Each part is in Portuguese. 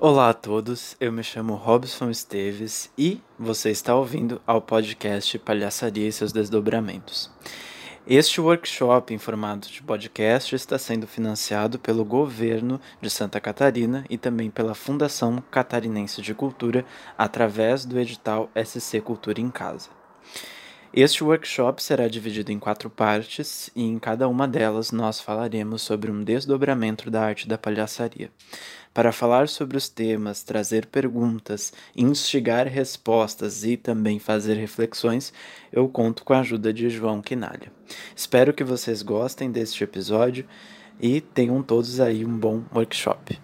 Olá a todos, eu me chamo Robson Esteves e você está ouvindo ao podcast Palhaçaria e seus Desdobramentos. Este workshop em formato de podcast está sendo financiado pelo governo de Santa Catarina e também pela Fundação Catarinense de Cultura através do edital SC Cultura em Casa. Este workshop será dividido em quatro partes e em cada uma delas nós falaremos sobre um desdobramento da arte da palhaçaria. Para falar sobre os temas, trazer perguntas, instigar respostas e também fazer reflexões, eu conto com a ajuda de João Quinalha. Espero que vocês gostem deste episódio e tenham todos aí um bom workshop.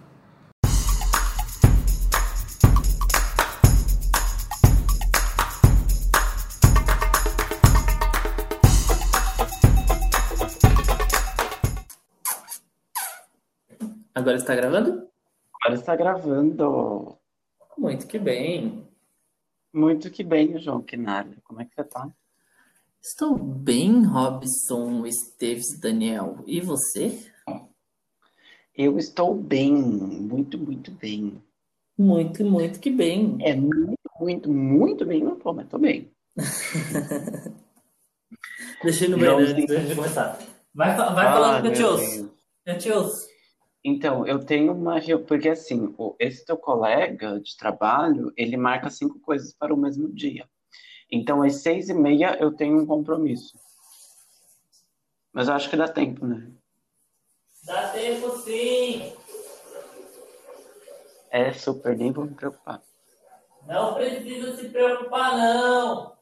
Agora está gravando? Agora está gravando. Muito que bem. Muito que bem, João Quinalha. Como é que você tá? Estou bem, Robson Esteves Daniel. E você? Eu estou bem, muito, muito bem. Muito, muito que bem. É muito, muito, muito bem, não tô, mas tô bem. Deixei no meio antes de começar. Vai, vai ah, falando, Catios. Catios. Então, eu tenho uma. Porque assim, esse teu colega de trabalho, ele marca cinco coisas para o mesmo dia. Então, às seis e meia eu tenho um compromisso. Mas eu acho que dá tempo, né? Dá tempo sim! É super, nem vou me preocupar. Não precisa se preocupar, não!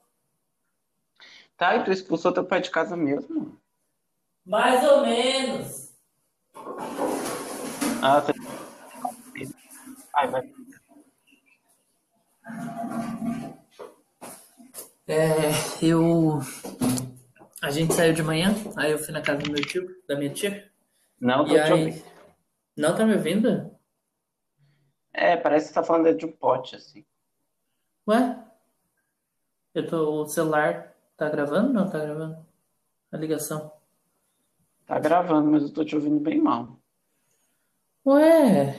Tá, e tu expulsou teu pai de casa mesmo? Mais ou menos. Ah, você... Ai, vai. É, eu. A gente saiu de manhã, aí eu fui na casa do meu tio, da minha tia. Não, tô te aí... ouvindo. Não tá me ouvindo? É, parece que tá falando de um pote, assim. Ué? Eu tô. O celular tá gravando? Não tá gravando? A ligação. Tá gravando, mas eu tô te ouvindo bem mal. Ué?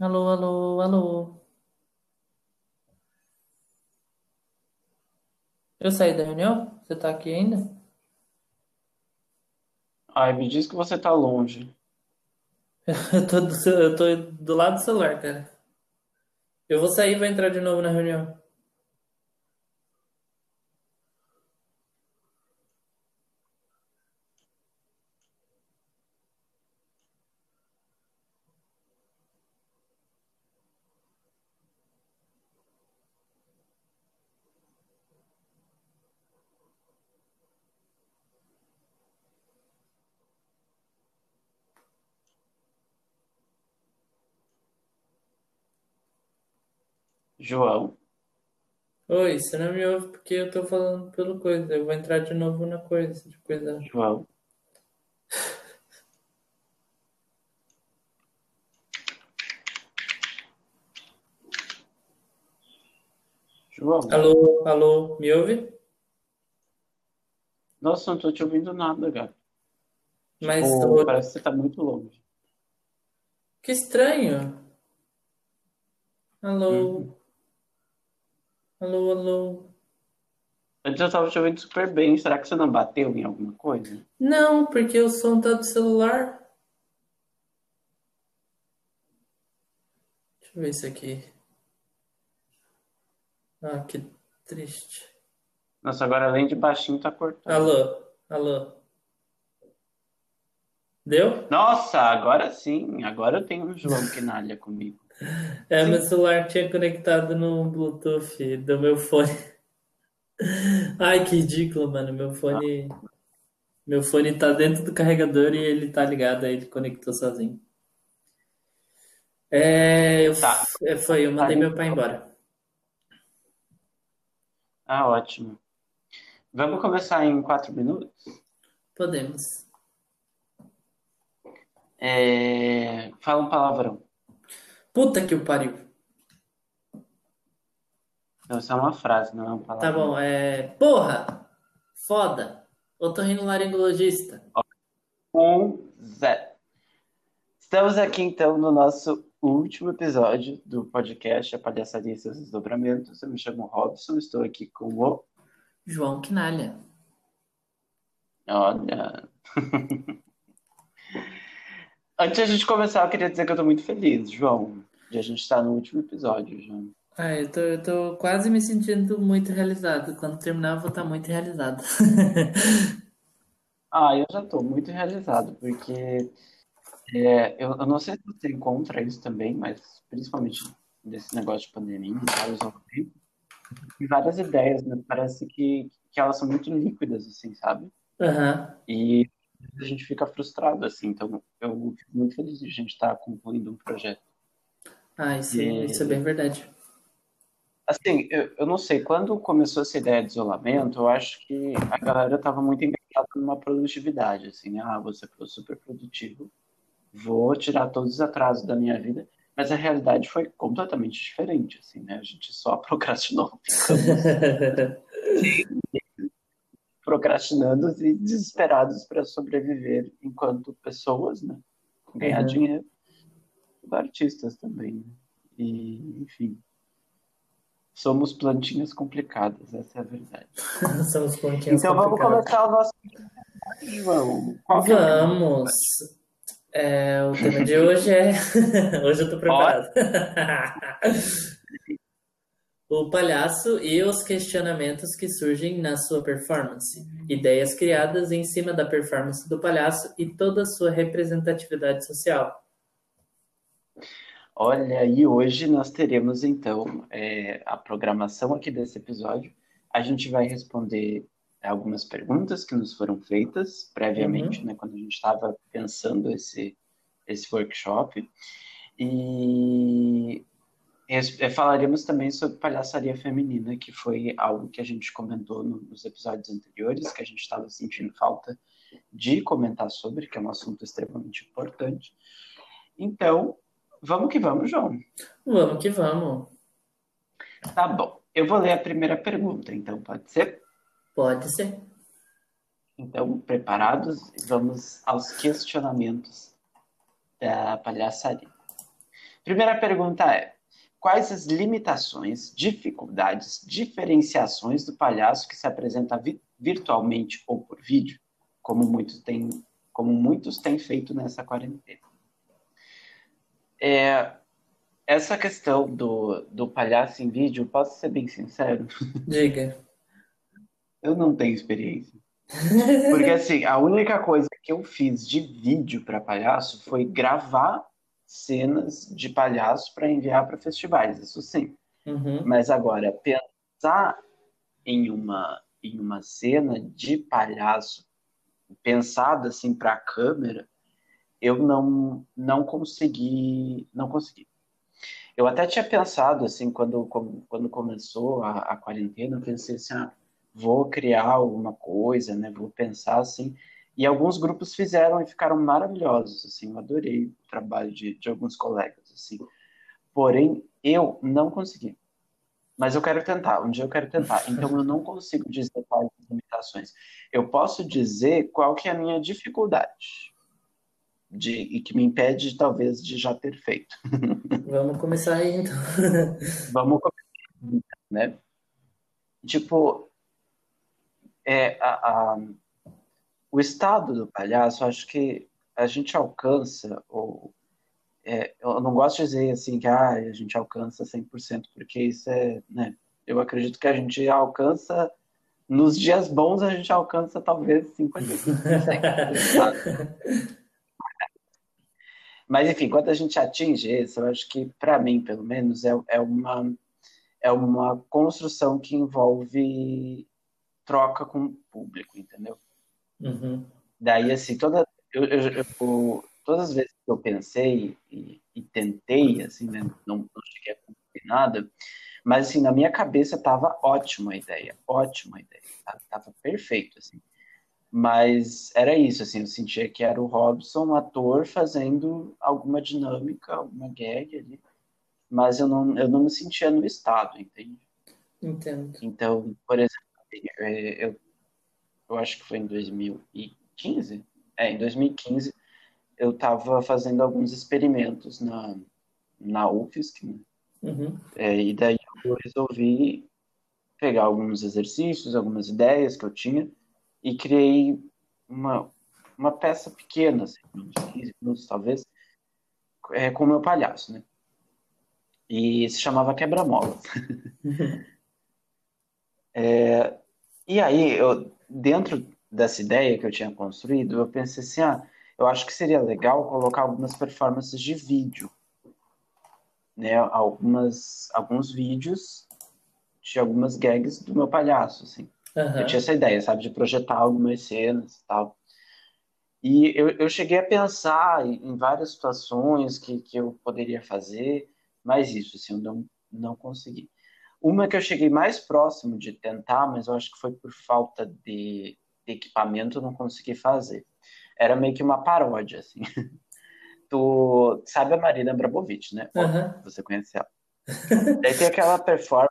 Alô, alô, alô. Eu saí da reunião? Você tá aqui ainda? Ai, me diz que você tá longe. Eu tô do, eu tô do lado do celular, cara. Eu vou sair e vou entrar de novo na reunião. João. Oi, você não me ouve porque eu tô falando pelo coisa. Eu vou entrar de novo na coisa, de coisa. João. João. Alô, alô, me ouve? Nossa, não tô te ouvindo nada, gato. Mas tipo, tô... parece que você tá muito longe. Que estranho. Alô. Uhum. Alô, alô. Antes eu tava te ouvindo super bem. Será que você não bateu em alguma coisa? Não, porque o som tá do celular. Deixa eu ver isso aqui. Ah, que triste. Nossa, agora além de baixinho tá cortando. Alô, alô. Deu? Nossa, agora sim. Agora eu tenho um João Quinalha comigo. É, Sim. meu celular tinha conectado no Bluetooth do meu fone. Ai, que ridículo, mano. Meu fone. Meu fone tá dentro do carregador e ele tá ligado, aí ele conectou sozinho. É, eu, tá. É, foi, eu mandei tá. meu pai embora. Ah, ótimo. Vamos começar em quatro minutos? Podemos. É... Fala um palavrão. Puta que o pariu. Essa é uma frase, não é uma palavra. Tá bom, é. Porra! Foda! Otorrinolaringologista. Um, zero. Estamos aqui então no nosso último episódio do podcast A Palhaçaria e seus Desdobramentos. Eu me chamo Robson, estou aqui com o João Quinalha. Olha. Antes de a gente começar, eu queria dizer que eu estou muito feliz, João, de a gente estar no último episódio, João. Ah, eu tô, eu tô quase me sentindo muito realizado. Quando terminar, eu vou estar muito realizado. ah, eu já estou muito realizado, porque é, eu, eu, não sei se você encontra isso também, mas principalmente nesse negócio de pandemia, vários e várias ideias, né? Parece que, que elas são muito líquidas, assim, sabe? Uhum. E a gente fica frustrado, assim. Então, eu fico muito feliz de a gente estar tá concluindo um projeto. Ah, isso, e, isso é bem verdade. Assim, eu, eu não sei, quando começou essa ideia de isolamento, eu acho que a galera estava muito engajada numa produtividade, assim, ah, você foi super produtivo, vou tirar todos os atrasos da minha vida. Mas a realidade foi completamente diferente, assim, né? A gente só procrastinou. procrastinando e desesperados para sobreviver enquanto pessoas, né? Ganhar uhum. dinheiro. Artistas também, né? E, enfim. Somos plantinhas complicadas, essa é a verdade. Somos plantinhas então vamos começar o nosso. João, vamos! É, o tema de hoje é. hoje eu tô preparado. o palhaço e os questionamentos que surgem na sua performance. Ideias criadas em cima da performance do palhaço e toda a sua representatividade social. Olha, e hoje nós teremos então é, a programação aqui desse episódio. A gente vai responder algumas perguntas que nos foram feitas previamente, uhum. né, quando a gente estava pensando esse, esse workshop. E é, falaremos também sobre palhaçaria feminina, que foi algo que a gente comentou nos episódios anteriores, que a gente estava sentindo falta de comentar sobre, que é um assunto extremamente importante. Então, vamos que vamos, João. Vamos que vamos. Tá bom. Eu vou ler a primeira pergunta, então, pode ser? Pode ser. Então, preparados? Vamos aos questionamentos da palhaçaria. Primeira pergunta é: quais as limitações, dificuldades, diferenciações do palhaço que se apresenta vi virtualmente ou por vídeo, como muitos têm, como muitos têm feito nessa quarentena? É, essa questão do, do palhaço em vídeo, posso ser bem sincero? Diga. Eu não tenho experiência. Porque assim, a única coisa que eu fiz de vídeo para palhaço foi gravar cenas de palhaço para enviar para festivais, isso sim. Uhum. Mas agora, pensar em uma, em uma cena de palhaço pensada assim para a câmera, eu não, não consegui, não consegui. Eu até tinha pensado assim quando, quando começou a, a quarentena, eu pensei assim, ah, vou criar alguma coisa, né? Vou pensar assim. E alguns grupos fizeram e ficaram maravilhosos, assim. Eu adorei o trabalho de, de alguns colegas, assim. Porém, eu não consegui. Mas eu quero tentar, um dia eu quero tentar. Então eu não consigo dizer quais as limitações. Eu posso dizer qual que é a minha dificuldade. De, e que me impede, talvez, de já ter feito. Vamos começar aí, então. Vamos começar, né? Tipo, é, a, a, o estado do palhaço, acho que a gente alcança, ou, é, eu não gosto de dizer assim que ah, a gente alcança 100%, porque isso é, né, eu acredito que a gente alcança, nos dias bons a gente alcança talvez 50%. Mas enfim, quando a gente atinge isso, eu acho que para mim, pelo menos, é, é, uma, é uma construção que envolve troca com o público, entendeu? Uhum. Daí, assim, toda, eu, eu, eu, todas as vezes que eu pensei e, e tentei, assim, né, não, não cheguei a cumprir nada, mas, assim, na minha cabeça tava ótima a ideia, ótima a ideia, tava, tava perfeito, assim. Mas era isso, assim, eu sentia que era o Robson, um ator, fazendo alguma dinâmica, alguma gag ali, mas eu não, eu não me sentia no estado, entende? Entendo. Então, por exemplo, é, eu, eu acho que foi em 2015, é, em 2015, eu estava fazendo alguns experimentos na, na UFSC, né? Uhum. É, e daí eu resolvi pegar alguns exercícios, algumas ideias que eu tinha e criei uma, uma peça pequena, assim, uns 15 minutos talvez, é, com o meu palhaço, né? E se chamava Quebra-Mola. é, e aí, eu, dentro dessa ideia que eu tinha construído, eu pensei assim, ah, eu acho que seria legal colocar algumas performances de vídeo, né? Algumas, alguns vídeos de algumas gags do meu palhaço, assim. Uhum. Eu tinha essa ideia, sabe, de projetar algumas cenas e tal. E eu, eu cheguei a pensar em várias situações que, que eu poderia fazer, mas isso, assim, eu não, não consegui. Uma que eu cheguei mais próximo de tentar, mas eu acho que foi por falta de, equipamento, eu não consegui fazer. Era meio que uma paródia, assim. Tu sabe a Marina Abramovic, né? Uhum. Você conhece ela. Daí tem aquela performance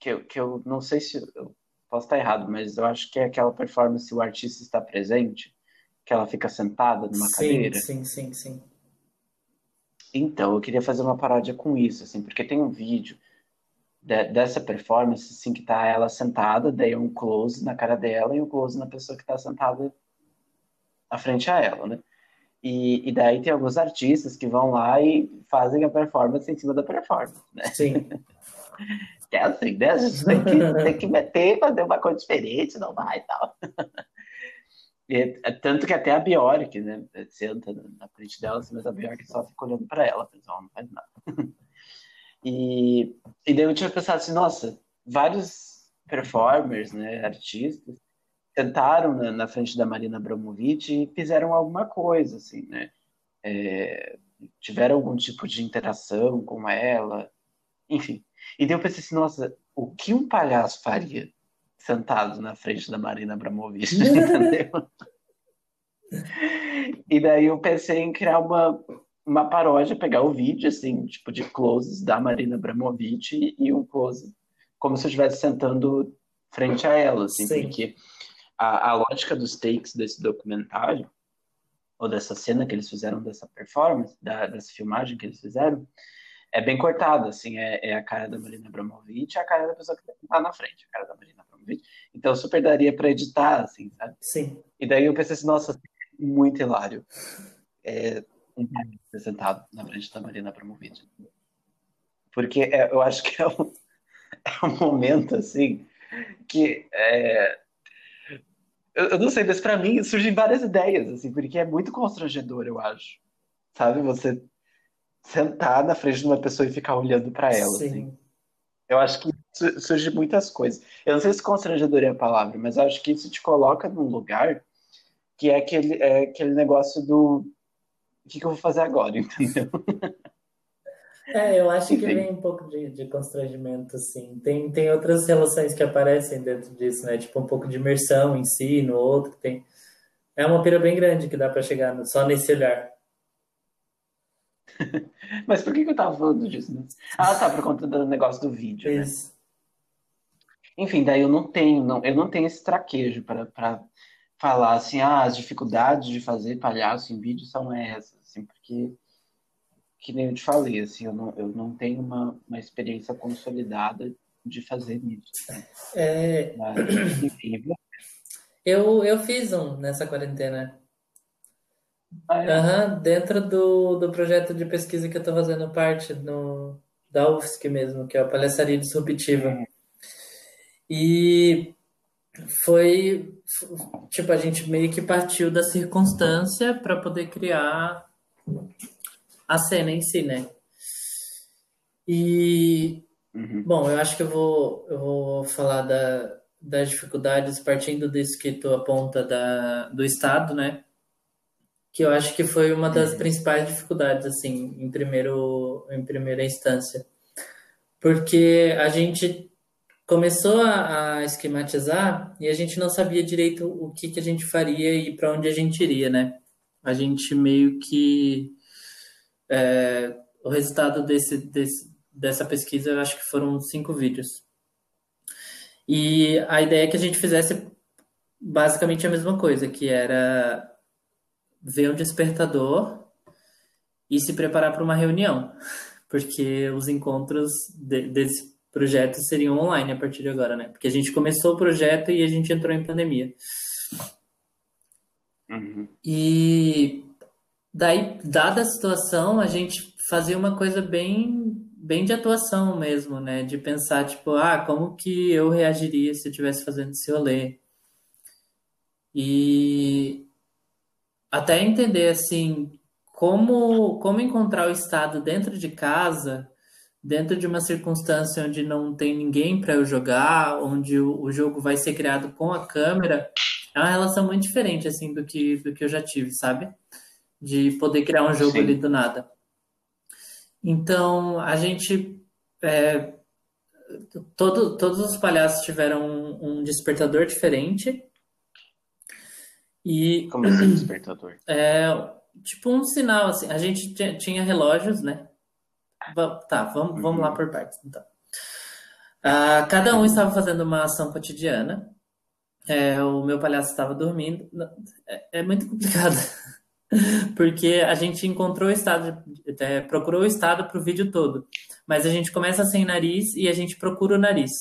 que eu, que eu não sei se eu posso estar errado, mas eu acho que é aquela performance se o artista está presente, que ela fica sentada numa sim, cadeira. Sim, sim, sim. Então, eu queria fazer uma paródia com isso, assim, porque tem um vídeo de, dessa performance, assim, que tá ela sentada, daí um close na cara dela e um close na pessoa que tá sentada à frente a ela, né? E, e daí tem alguns artistas que vão lá e fazem a performance em cima da performance, né? Sim. É assim, né? A gente tem que, tem que meter, fazer uma coisa diferente, não vai e tal. E, é tanto que até a Bjork, né, senta na frente dela, assim, mas a Bjork só fica olhando para ela, pessoal, não faz nada. E, e daí eu tinha pensado assim, nossa, vários performers, né, artistas, sentaram na, na frente da Marina Abramovic e fizeram alguma coisa, assim, né, é, tiveram algum tipo de interação com ela, enfim. E daí eu pensei assim, nossa, o que um palhaço faria sentado na frente da Marina Abramovic, entendeu? e daí eu pensei em criar uma, uma paródia, pegar o vídeo, assim, tipo de closes da Marina Abramovic e, um close como se eu estivesse sentando frente a ela, assim, Sim. porque a, a lógica dos takes desse documentário, ou dessa cena que eles fizeram, dessa performance, da, dessa filmagem que eles fizeram, é bem cortada, assim, é, é, a cara da Marina Abramovic e a cara da pessoa que tá na frente, a cara da Marina Abramovic. Então super daria para editar, assim, sabe? Sim. E daí eu pensei assim, nossa, muito hilário. É, um sentado na frente da Marina Abramovic. Porque é, eu acho que é um, é um momento, assim, que é, eu, eu, não sei, mas para mim surgem várias ideias, assim, porque é muito constrangedor, eu acho. Sabe, você sentar na frente de uma pessoa e ficar olhando para ela, Sim. assim. Eu acho que surge muitas coisas. Eu não sei se constrangedor é a palavra, mas eu acho que isso te coloca num lugar que é aquele, é aquele negócio do o que, que eu vou fazer agora, entendeu? É, eu acho que vem um pouco de, de constrangimento, assim. Tem, tem outras relações que aparecem dentro disso, né? Tipo, um pouco de imersão em si, no outro. Tem... É uma pira bem grande que dá para chegar no- só nesse olhar. Mas por que, que eu tava falando disso? Né? Ah, tá, por conta do negócio do vídeo, né? Isso. Enfim, daí eu não tenho, não, eu não tenho esse traquejo para falar assim, ah, as dificuldades de fazer palhaço em vídeo são essas, assim, porque que nem eu te falei, assim, eu não, eu não tenho uma, uma experiência consolidada de fazer isso. né? É, Mas, enfim, eu, eu fiz um nessa quarentena. ah, é. Aham, dentro do, do projeto de pesquisa que eu estou fazendo parte no, da UFSC mesmo, que é a Palhaçaria Disruptiva. E foi, tipo, a gente meio que partiu da circunstância para poder criar a cena em si, né? E, Uhum. bom, eu acho que eu vou, eu vou falar da, das dificuldades partindo disso que tu aponta da, do Estado, né? que eu acho que foi uma das Uhum. principais dificuldades, assim, em primeiro, em primeira instância. Porque a gente começou a, a esquematizar e a gente não sabia direito o que, que a gente faria e para onde a gente iria, né? A gente meio que... é, o resultado desse, desse, dessa pesquisa, eu acho que foram cinco vídeos. E a ideia é que a gente fizesse basicamente a mesma coisa, que era ver um despertador e se preparar para uma reunião, porque os encontros de, desse projeto seriam online a partir de agora, né? Porque a gente começou o projeto e a gente entrou em pandemia. Uhum. E daí, dada a situação, a gente fazia uma coisa bem bem de atuação mesmo, né? De pensar, tipo, ah, como que eu reagiria se eu estivesse fazendo esse rolê? E até entender, assim, como, como encontrar o estado dentro de casa, dentro de uma circunstância onde não tem ninguém para eu jogar, onde o, o jogo vai ser criado com a câmera, é uma relação muito diferente, assim, do que, do que eu já tive, sabe? De poder criar um jogo Sim. ali do nada. Então, a gente. É, todo, todos os palhaços tiveram um, um despertador diferente. E Como assim, despertador? é tipo um sinal, assim. A gente tinha, tinha relógios, né? Va- Tá, vamos, vamos lá por partes, então. Ah, cada um estava fazendo uma ação cotidiana. É, o meu palhaço estava dormindo. É, é muito complicado. Porque a gente encontrou o estado, é, procurou o estado para o vídeo todo. Mas a gente começa sem nariz e a gente procura o nariz.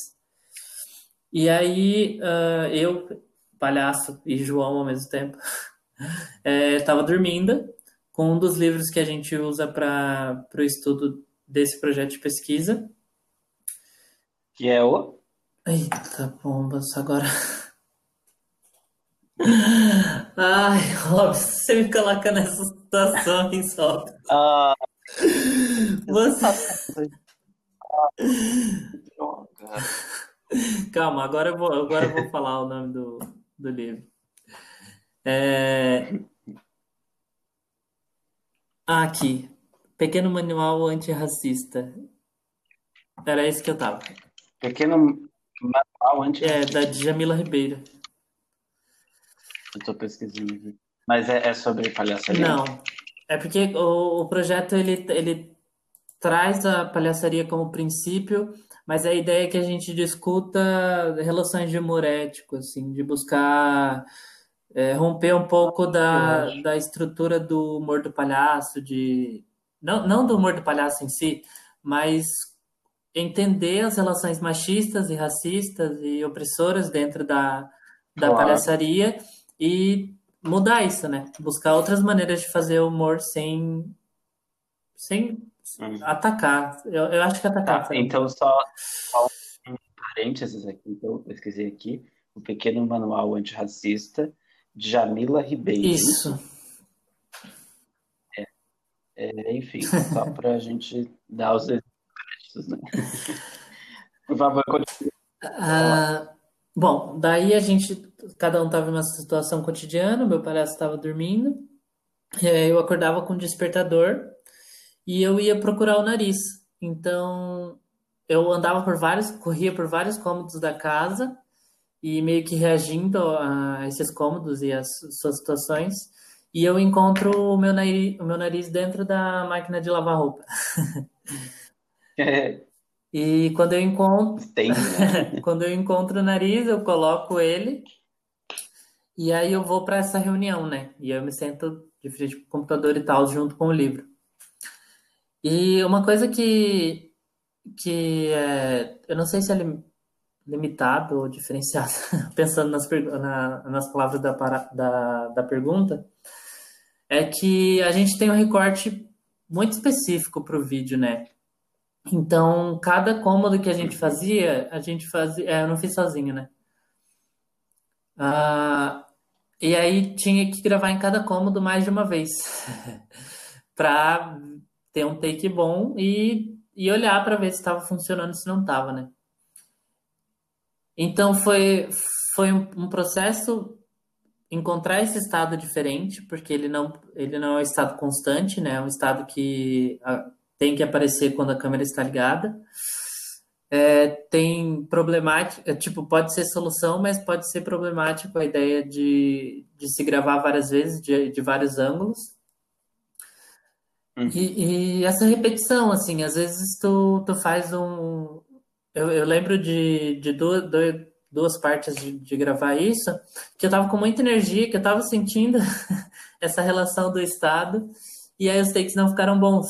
E aí, ah, eu, palhaço e João ao mesmo tempo, estava dormindo com um dos livros que a gente usa para o estudo desse projeto de pesquisa. Que é o. Eita, bombas, agora. Ai, Robson, você me coloca nessa situação, hein, Robson? Ah, Você... Calma, agora eu vou, agora eu vou falar o nome do, do livro. É... Ah, aqui. Pequeno Manual Antirracista. Era esse que eu tava. Pequeno manual antes. É, da Djamila Ribeiro. Eu tô pesquisando aqui. Mas é, é sobre palhaçaria? Não, é porque o, o projeto ele, ele traz a palhaçaria como princípio, mas a ideia é que a gente discuta relações de humor ético, assim, de buscar é, romper um pouco da, da estrutura do humor do palhaço, de não, não do humor do palhaço em si, mas entender as relações machistas e racistas e opressoras dentro da, da Claro. palhaçaria e mudar isso, né? Buscar outras maneiras de fazer humor sem, sem Hum. atacar. Eu, eu acho que atacar. Tá, então só, só um parênteses aqui, então eu pesquisei aqui. O Pequeno Manual Antirracista, Jamila Ribeiro. Isso. É, enfim, só pra gente dar os créditos, né? Por favor, continue. Ah, bom, daí a gente, cada um estava em uma situação cotidiana, meu palhaço estava dormindo, eu acordava com um despertador e eu ia procurar o nariz. Então, eu andava por vários, corria por vários cômodos da casa e meio que reagindo a esses cômodos e as suas situações, e eu encontro o meu nariz, o meu nariz dentro da máquina de lavar roupa. É, E quando eu encontro, tem, né? quando eu encontro o nariz, eu coloco ele e aí eu vou para essa reunião, né? E eu me sento de frente pro computador e tal, junto com o livro. E uma coisa que, que é, eu não sei se é lim- limitado ou diferenciado, pensando nas, na- nas palavras da, da, da pergunta, é que a gente tem um recorte muito específico para o vídeo, né? Então, cada cômodo que a gente fazia, a gente fazia. é, eu não fiz sozinho, né? Ah, e aí tinha que gravar em cada cômodo mais de uma vez. Pra ter um take bom e, e olhar para ver se estava funcionando, se não estava, né? Então foi, foi um, um processo encontrar esse estado diferente, porque ele não, ele não é um estado constante, né? É um estado que tem que aparecer quando a câmera está ligada. É, tem problemática, é, tipo, pode ser solução, mas pode ser problemático a ideia de, de se gravar várias vezes, de, de vários ângulos. Uhum. E, e essa repetição, assim, às vezes tu, tu faz um. Eu, eu lembro de, de duas, dois- duas partes de, de, gravar isso, que eu tava com muita energia, que eu tava sentindo essa relação do Estado, e aí os takes não ficaram bons.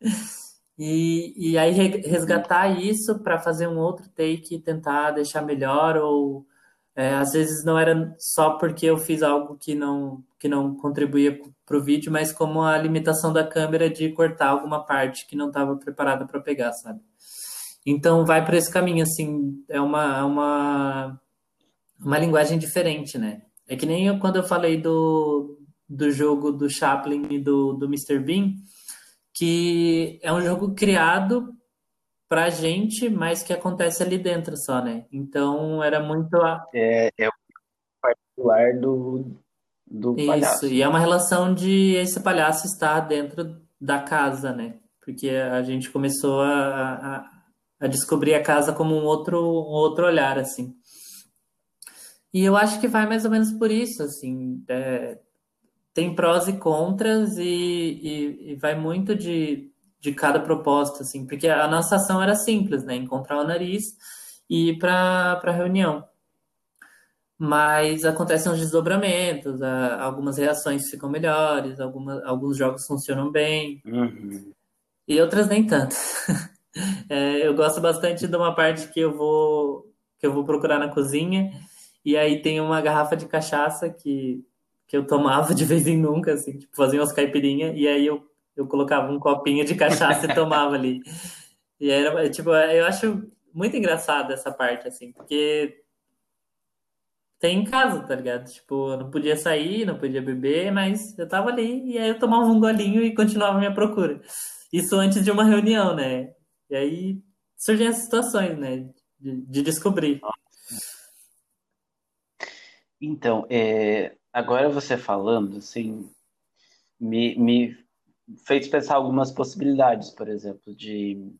E, e aí resgatar isso para fazer um outro take e tentar deixar melhor, ou é, às vezes não era só porque eu fiz algo que não, que não contribuía para o vídeo, mas como a limitação da câmera de cortar alguma parte que não estava preparada para pegar, sabe? Então vai para esse caminho, assim, é uma, é uma, uma linguagem diferente, né? É que nem eu, quando eu falei do, do jogo do Chaplin e do, do Mr. Bean, que é um jogo criado pra gente, mas que acontece ali dentro só, né? Então era muito. A... É, é o particular do, do Isso, palhaço. e é uma relação de esse palhaço estar dentro da casa, né? Porque a gente começou a, a a descobrir a casa como um outro, um outro olhar, assim. E eu acho que vai mais ou menos por isso, assim. É, tem prós e contras e, e, e, vai muito de, de cada propósito, assim. Porque a nossa ação era simples, né? Encontrar o nariz e ir para a reunião. Mas acontecem os desdobramentos, algumas reações ficam melhores, alguns jogos funcionam bem. Uhum. E outras nem tanto. É, eu gosto bastante de uma parte que eu vou que eu vou procurar na cozinha e aí tem uma garrafa de cachaça que, que eu tomava de vez em nunca, assim, tipo, fazia umas caipirinhas e aí eu, eu colocava um copinho de cachaça e tomava ali. E era, tipo, eu acho muito engraçado essa parte, assim, porque tem em casa, tá ligado? Tipo, eu não podia sair, não podia beber, mas eu tava ali e aí eu tomava um golinho e continuava minha procura. Isso antes de uma reunião, né? E aí surgem as situações, né? De, de descobrir. Então, é, agora você falando, assim, me, me fez pensar algumas possibilidades, por exemplo, de.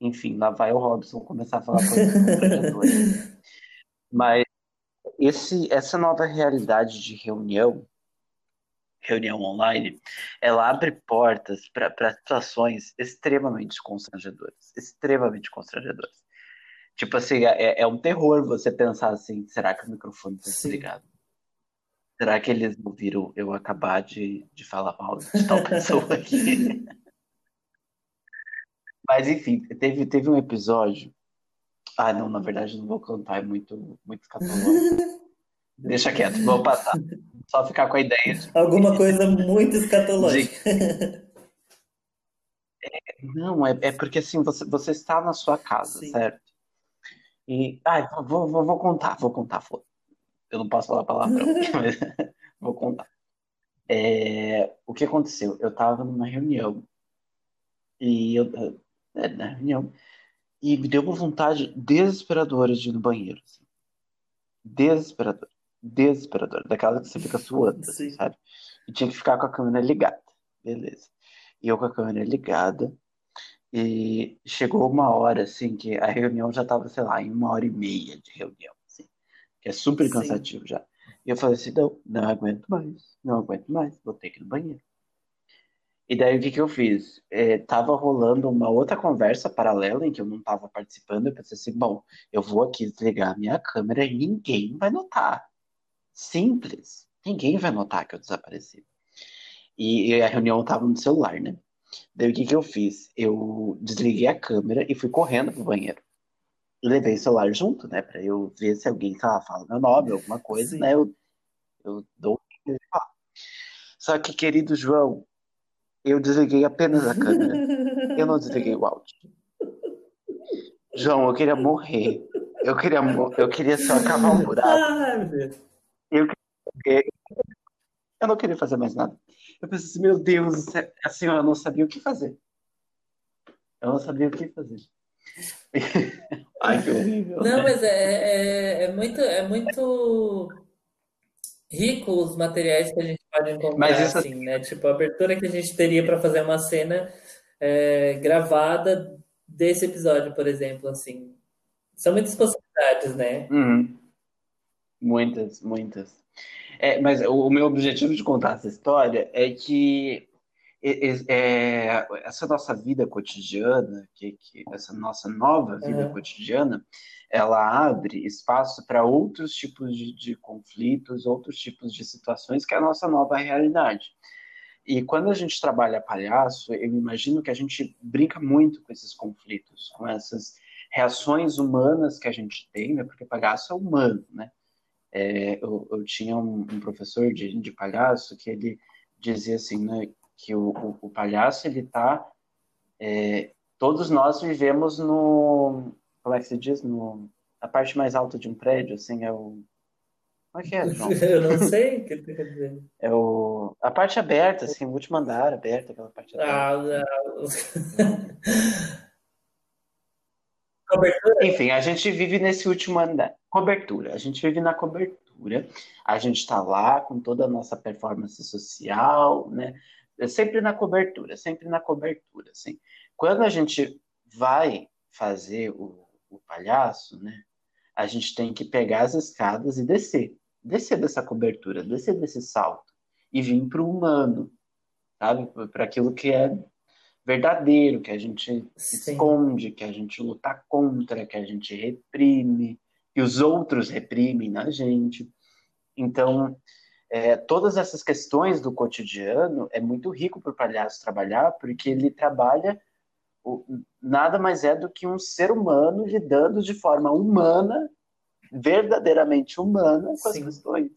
Enfim, lá vai o Robson começar a falar coisas Mas esse, essa nova realidade de reunião reunião online, ela abre portas para situações extremamente constrangedoras, extremamente constrangedoras. Tipo assim, é, é um terror você pensar assim, será que o microfone está desligado? Será que eles ouviram eu acabar de, de falar mal de tal pessoa aqui? Mas enfim, teve, teve um episódio. Ah, não, na verdade não vou contar, é muito, muito escatológico. Deixa quieto, vou passar. Só ficar com a ideia. De... Alguma coisa muito escatológica. De... Não, é, é porque assim, você, você está na sua casa, Sim. certo? E. Ai, vou, vou, vou contar, vou contar. Eu não posso falar palavrão, mas vou contar. É, o que aconteceu? Eu estava numa reunião e eu, é, na reunião e me deu uma vontade desesperadora de ir no banheiro. Assim. Desesperadora desesperadora, daquela que você fica suando, assim, sabe? E tinha que ficar com a câmera ligada, beleza. E eu com a câmera ligada, e chegou uma hora, assim, que a reunião já tava, sei lá, em uma hora e meia de reunião, assim, que é super cansativo Sim. já. E eu falei assim, não, não aguento mais, não aguento mais, vou ter que ir no banheiro. E daí o que, que eu fiz? É, tava rolando uma outra conversa paralela em que eu não tava participando. Eu pensei assim, bom, eu vou aqui desligar a minha câmera e ninguém vai notar simples. Ninguém vai notar que eu desapareci. E, e a reunião estava no celular, né? Daí o que, que eu fiz? Eu desliguei a câmera e fui correndo pro banheiro. E levei o celular junto, né? Pra eu ver se alguém, sei fala meu nome, alguma coisa, Sim. né? Eu, eu dou. Só que, querido João, eu desliguei apenas a câmera. eu não desliguei o áudio. João, eu queria morrer. Eu queria, eu queria só cavar um buraco. Ai, meu Deus. Eu, eu não queria fazer mais nada. Eu pensei assim, meu Deus, assim, eu não sabia o que fazer. Eu não sabia o que fazer. Ai, que horrível. Não, né? mas é, é, é, muito, é muito rico os materiais que a gente pode encontrar, isso... assim, né? Tipo, a abertura que a gente teria para fazer uma cena é, gravada desse episódio, por exemplo, assim. São muitas possibilidades, né? Uhum. Muitas, muitas. É, mas o, o meu objetivo de contar essa história é que é, essa nossa vida cotidiana, que, que, essa nossa nova vida uhum. cotidiana, ela abre espaço para outros tipos de, de, conflitos, outros tipos de situações que é a nossa nova realidade. E quando a gente trabalha palhaço, eu imagino que a gente brinca muito com esses conflitos, com essas reações humanas que a gente tem, né? Porque palhaço é humano, né? É, eu, eu, tinha um, um professor de, de palhaço que ele dizia assim, né? Que o, o, o palhaço ele tá, é, todos nós vivemos no, como é que se diz, no, na parte mais alta de um prédio, assim, é o como é que é, João? Eu não sei o que tu quer dizer. É o... A parte aberta, assim, o último andar aberto, aquela parte ah, aberta. Ah, não. Cobertura? Enfim, a gente vive nesse último andar. Cobertura. A gente vive na cobertura. A gente está lá com toda a nossa performance social, né? É sempre na cobertura, sempre na cobertura, assim. Quando a gente vai fazer o, o palhaço, né? A gente tem que pegar as escadas e descer descer dessa cobertura, descer desse salto e vir para o humano, sabe? Para aquilo que é verdadeiro, que a gente Sim. esconde, que a gente luta contra, que a gente reprime, que os outros reprimem na gente. Então, é, todas essas questões do cotidiano é muito rico para o palhaço trabalhar, porque ele trabalha nada mais é do que um ser humano lidando de forma humana verdadeiramente humana com as Sim. questões.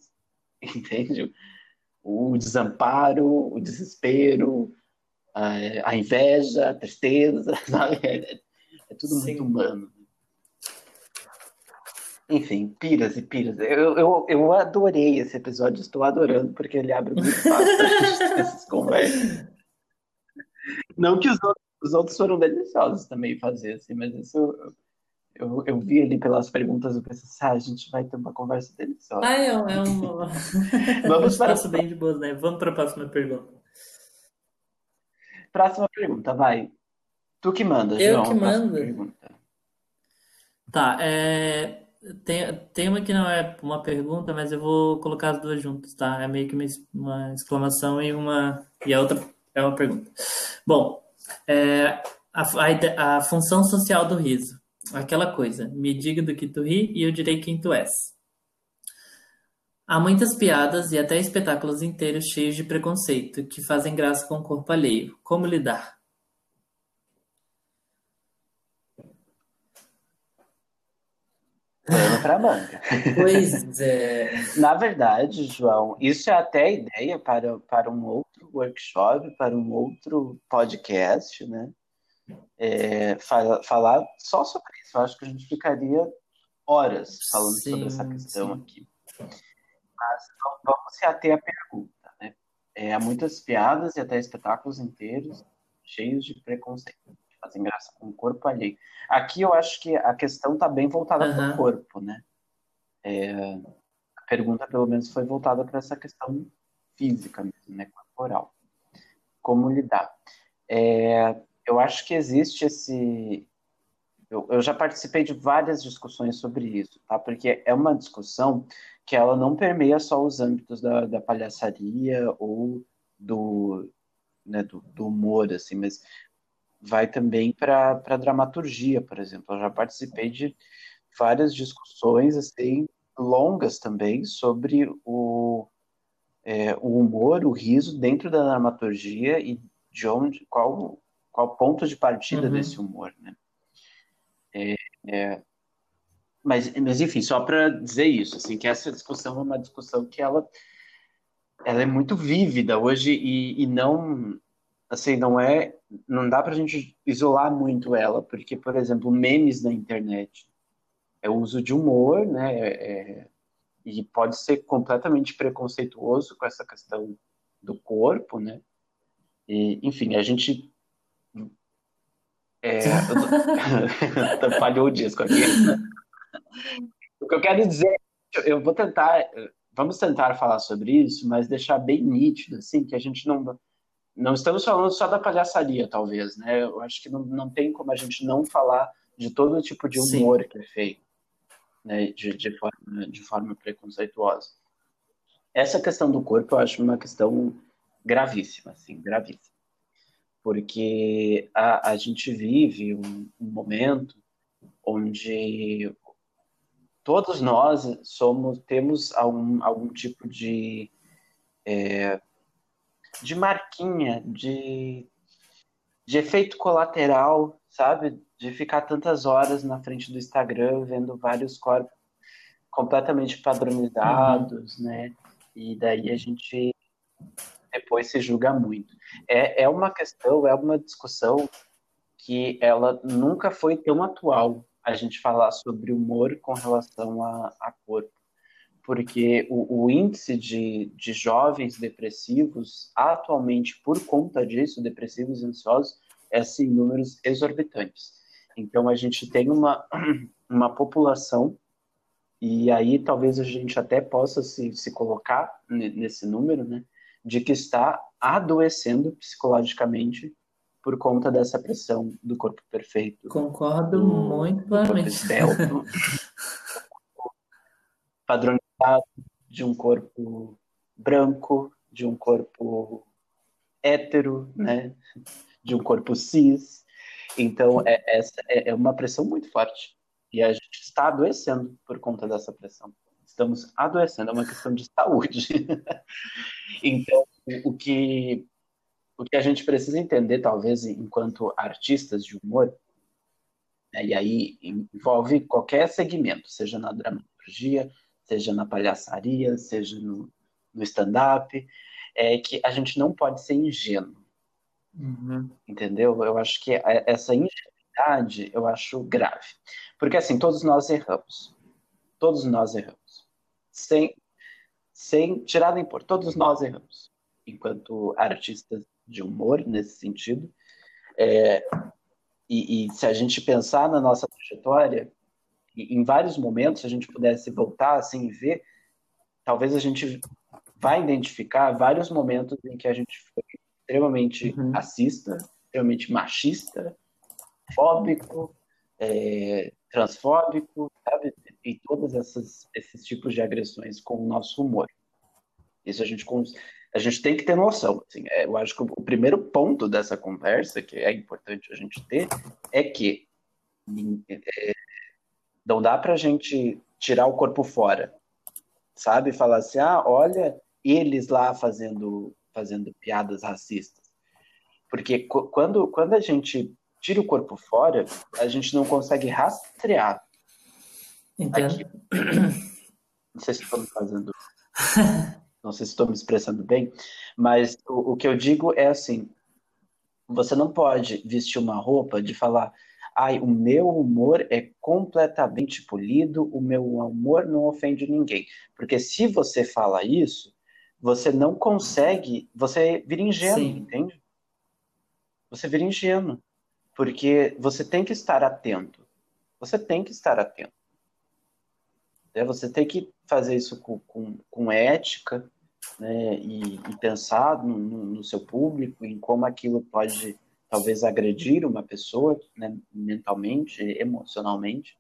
Entende? O desamparo, o desespero, a, a inveja, a tristeza, sabe? É, é tudo Sim. muito humano. Enfim, piras e piras. Eu, eu, eu adorei esse episódio, estou adorando, porque ele abre muito fácil para essas conversas. Não que os outros, os outros foram deliciosos também fazer, assim, mas isso eu, eu, eu vi ali pelas perguntas, eu pensei assim, ah, a gente vai ter uma conversa deliciosa. Ah, é, é uma... Vamos para... bem de boas, né? Vamos para a próxima pergunta. Próxima pergunta, vai. Tu que manda, Eu João, que mando? Tá, é... Tem, tem uma que não é uma pergunta, mas eu vou colocar as duas juntas, tá? É meio que uma, uma exclamação e uma e a outra é uma pergunta. Bom, é, a, a, a função social do riso. Aquela coisa, me diga do que tu ri e eu direi quem tu és. Há muitas piadas e até espetáculos inteiros cheios de preconceito que fazem graça com o corpo alheio. Como lidar? Pano pra manga. Pois é. Na verdade, João, isso é até ideia para, para um outro workshop, para um outro podcast, né? é, falar só sobre isso. Eu acho que a gente ficaria horas falando sim, sobre essa questão sim. aqui. Mas vamos se ater à pergunta. Né? É, há muitas piadas e até espetáculos inteiros cheios de preconceito, que fazem graça com o corpo alheio. Aqui eu acho que a questão está bem voltada uhum. para o corpo, né? É, a pergunta, pelo menos, foi voltada para essa questão física mesmo, né? Corporal. Como lidar? É, eu acho que existe esse. Eu, eu, já participei de várias discussões sobre isso, tá? Porque é uma discussão que ela não permeia só os âmbitos da, da palhaçaria ou do, né, do, do humor, assim, mas vai também para a dramaturgia, por exemplo. Eu já participei de várias discussões assim longas também sobre o, é, o humor, o riso dentro da dramaturgia e de onde, qual qual ponto de partida uhum. desse humor, né? É, é, mas, mas enfim, só para dizer isso, assim, que essa discussão é uma discussão que ela, ela é muito vívida hoje e, e não, assim, não é, não dá para a gente isolar muito ela, porque, por exemplo, memes na internet é o uso de humor, né? É, é e pode ser completamente preconceituoso com essa questão do corpo, né? E, enfim, a gente é, falhou o disco aqui. O que eu quero dizer, eu vou tentar, vamos tentar falar sobre isso, mas deixar bem nítido, assim, que a gente não não estamos falando só da palhaçaria, talvez, né? Eu acho que não, não tem como a gente não falar de todo tipo de humor Sim. que é feito, né? De, de, forma, de forma preconceituosa. Essa questão do corpo eu acho uma questão gravíssima, assim, gravíssima. porque a, a gente vive um, um momento onde todos nós somos temos algum, algum tipo de é, de marquinha, de, de efeito colateral, sabe? De ficar tantas horas na frente do Instagram vendo vários corpos completamente padronizados, uhum. né? E daí a gente depois se julga muito. É, é uma questão, é uma discussão que ela nunca foi tão atual a gente falar sobre humor com relação a, a corpo porque o, o índice de, de jovens depressivos, atualmente, por conta disso, depressivos e ansiosos, é assim, números exorbitantes. Então, a gente tem uma, uma população, e aí talvez a gente até possa se, se colocar nesse número, né, de que está adoecendo psicologicamente por conta dessa pressão do corpo perfeito. Concordo do, muito plenamente. padrão de um corpo branco, de um corpo hétero, né? de um corpo cis. Então, é, essa é, é uma pressão muito forte. E a gente está adoecendo por conta dessa pressão. Estamos adoecendo, é uma questão de saúde. então, o que, o que a gente precisa entender, talvez, enquanto artistas de humor, né, e aí envolve qualquer segmento, seja na dramaturgia, seja na palhaçaria, seja no, no stand-up, é que a gente não pode ser ingênuo. Uhum. Entendeu? Eu acho que essa ingenuidade eu acho grave. Porque assim, todos nós erramos. Todos nós erramos. Sem, sem tirar nem por, todos nós erramos. Enquanto artistas de humor, nesse sentido. É, e, e se a gente pensar na nossa trajetória, em vários momentos, se a gente pudesse voltar assim e ver, talvez a gente vai identificar vários momentos em que a gente foi extremamente uhum. racista, extremamente machista, fóbico, é, transfóbico, sabe? E todos esses, esses tipos de agressões com o nosso humor. Isso a gente, a gente tem que ter noção. Assim, é, eu acho que o primeiro ponto dessa conversa, que é importante a gente ter, é que é, não dá pra gente tirar o corpo fora, sabe? Falar assim, ah, olha eles lá fazendo, fazendo piadas racistas. Porque quando, quando a gente tira o corpo fora, a gente não consegue rastrear. Aqui. Não sei se estou fazendo. Não sei se estou me expressando bem, mas o, o que eu digo é assim: você não pode vestir uma roupa de falar, ai, o meu humor é completamente polido, o meu humor não ofende ninguém. Porque se você fala isso, você não consegue, você vira ingênuo, Sim. entende? Você vira ingênuo. Porque você tem que estar atento. Você tem que estar atento. É, você tem que fazer isso com, com, com ética, né, e, e pensar no, no, seu público, em como aquilo pode talvez agredir uma pessoa né, mentalmente, emocionalmente.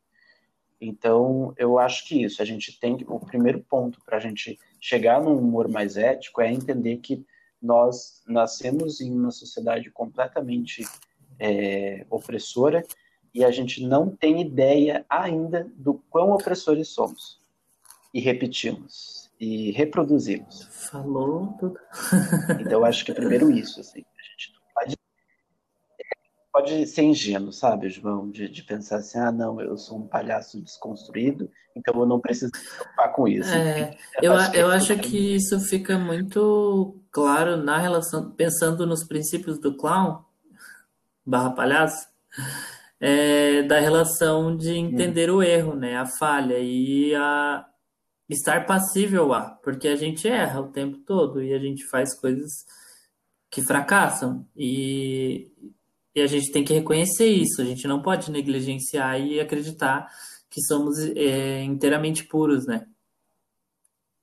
Então, eu acho que isso, a gente tem que, o primeiro ponto para a gente chegar num humor mais ético é entender que nós nascemos em uma sociedade completamente é, opressora e a gente não tem ideia ainda do quão opressores somos. E repetimos, e reproduzimos. Falou tudo. então, eu acho que primeiro isso, assim pode ser ingênuo, sabe, João, de, de, pensar assim, ah, não, eu sou um palhaço desconstruído, então eu não preciso me preocupar com isso. É, eu, eu acho, que, eu acho que isso fica muito claro na relação, pensando nos princípios do clown, barra palhaço, é, da relação de entender hum. o erro, né, a falha e a estar passível a, porque a gente erra o tempo todo e a gente faz coisas que fracassam e e a gente tem que reconhecer isso, a gente não pode negligenciar e acreditar que somos é, inteiramente puros, né?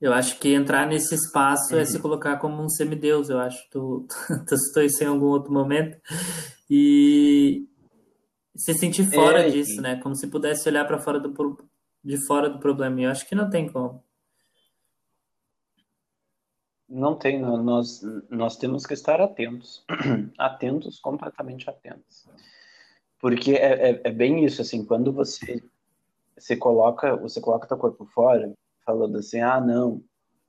Eu acho que entrar nesse espaço uhum. é se uhum. colocar como um semideus, eu acho. Tu, tu citou isso em algum outro momento. E se sentir fora é, disso, né? Como se pudesse olhar para fora do, de fora do problema. E eu acho que não tem como. Não tem, nós, nós temos que estar atentos, atentos, completamente atentos. Porque é, é, é, bem isso, assim, quando você se coloca, você coloca teu corpo fora, falando assim, ah, não,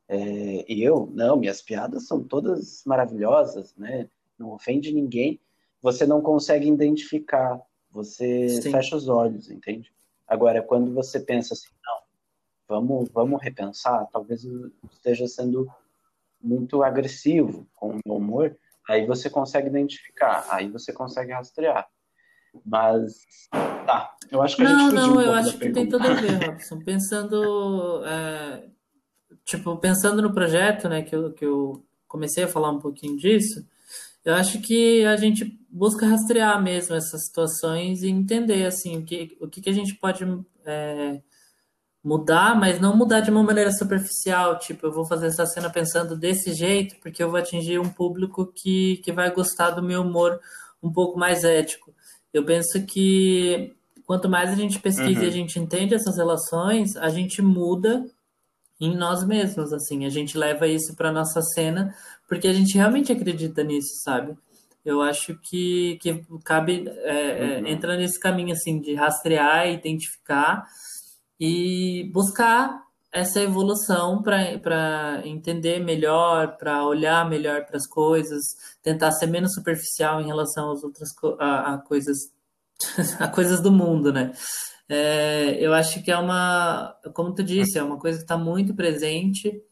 é, eu, não, minhas piadas são todas maravilhosas, né? Não ofende ninguém. Você não consegue identificar, você Sim. fecha os olhos, entende? Agora, quando você pensa assim, não, vamos, vamos repensar, talvez esteja sendo muito agressivo com o humor, aí você consegue identificar, aí você consegue rastrear. Mas tá, eu acho que a não, gente Não, um eu acho que pergunta. tem tudo a ver, Robson. Pensando, é, tipo, pensando no projeto, né, que eu, que eu comecei a falar um pouquinho disso, eu acho que a gente busca rastrear mesmo essas situações e entender, assim, o que, o que, que a gente pode é, mudar, mas não mudar de uma maneira superficial, tipo, eu vou fazer essa cena pensando desse jeito, porque eu vou atingir um público que, que vai gostar do meu humor um pouco mais ético. Eu penso que quanto mais a gente pesquisa uhum. e a gente entende essas relações, a gente muda em nós mesmos, assim, a gente leva isso para nossa cena, porque a gente realmente acredita nisso, sabe? Eu acho que, que cabe, é, é uhum. entra nesse caminho, assim, de rastrear, identificar e buscar essa evolução para entender melhor, para olhar melhor para as coisas, tentar ser menos superficial em relação às outras a, a coisas a coisas do mundo, né? É, eu acho que é uma, como tu disse, é uma coisa que está muito presente.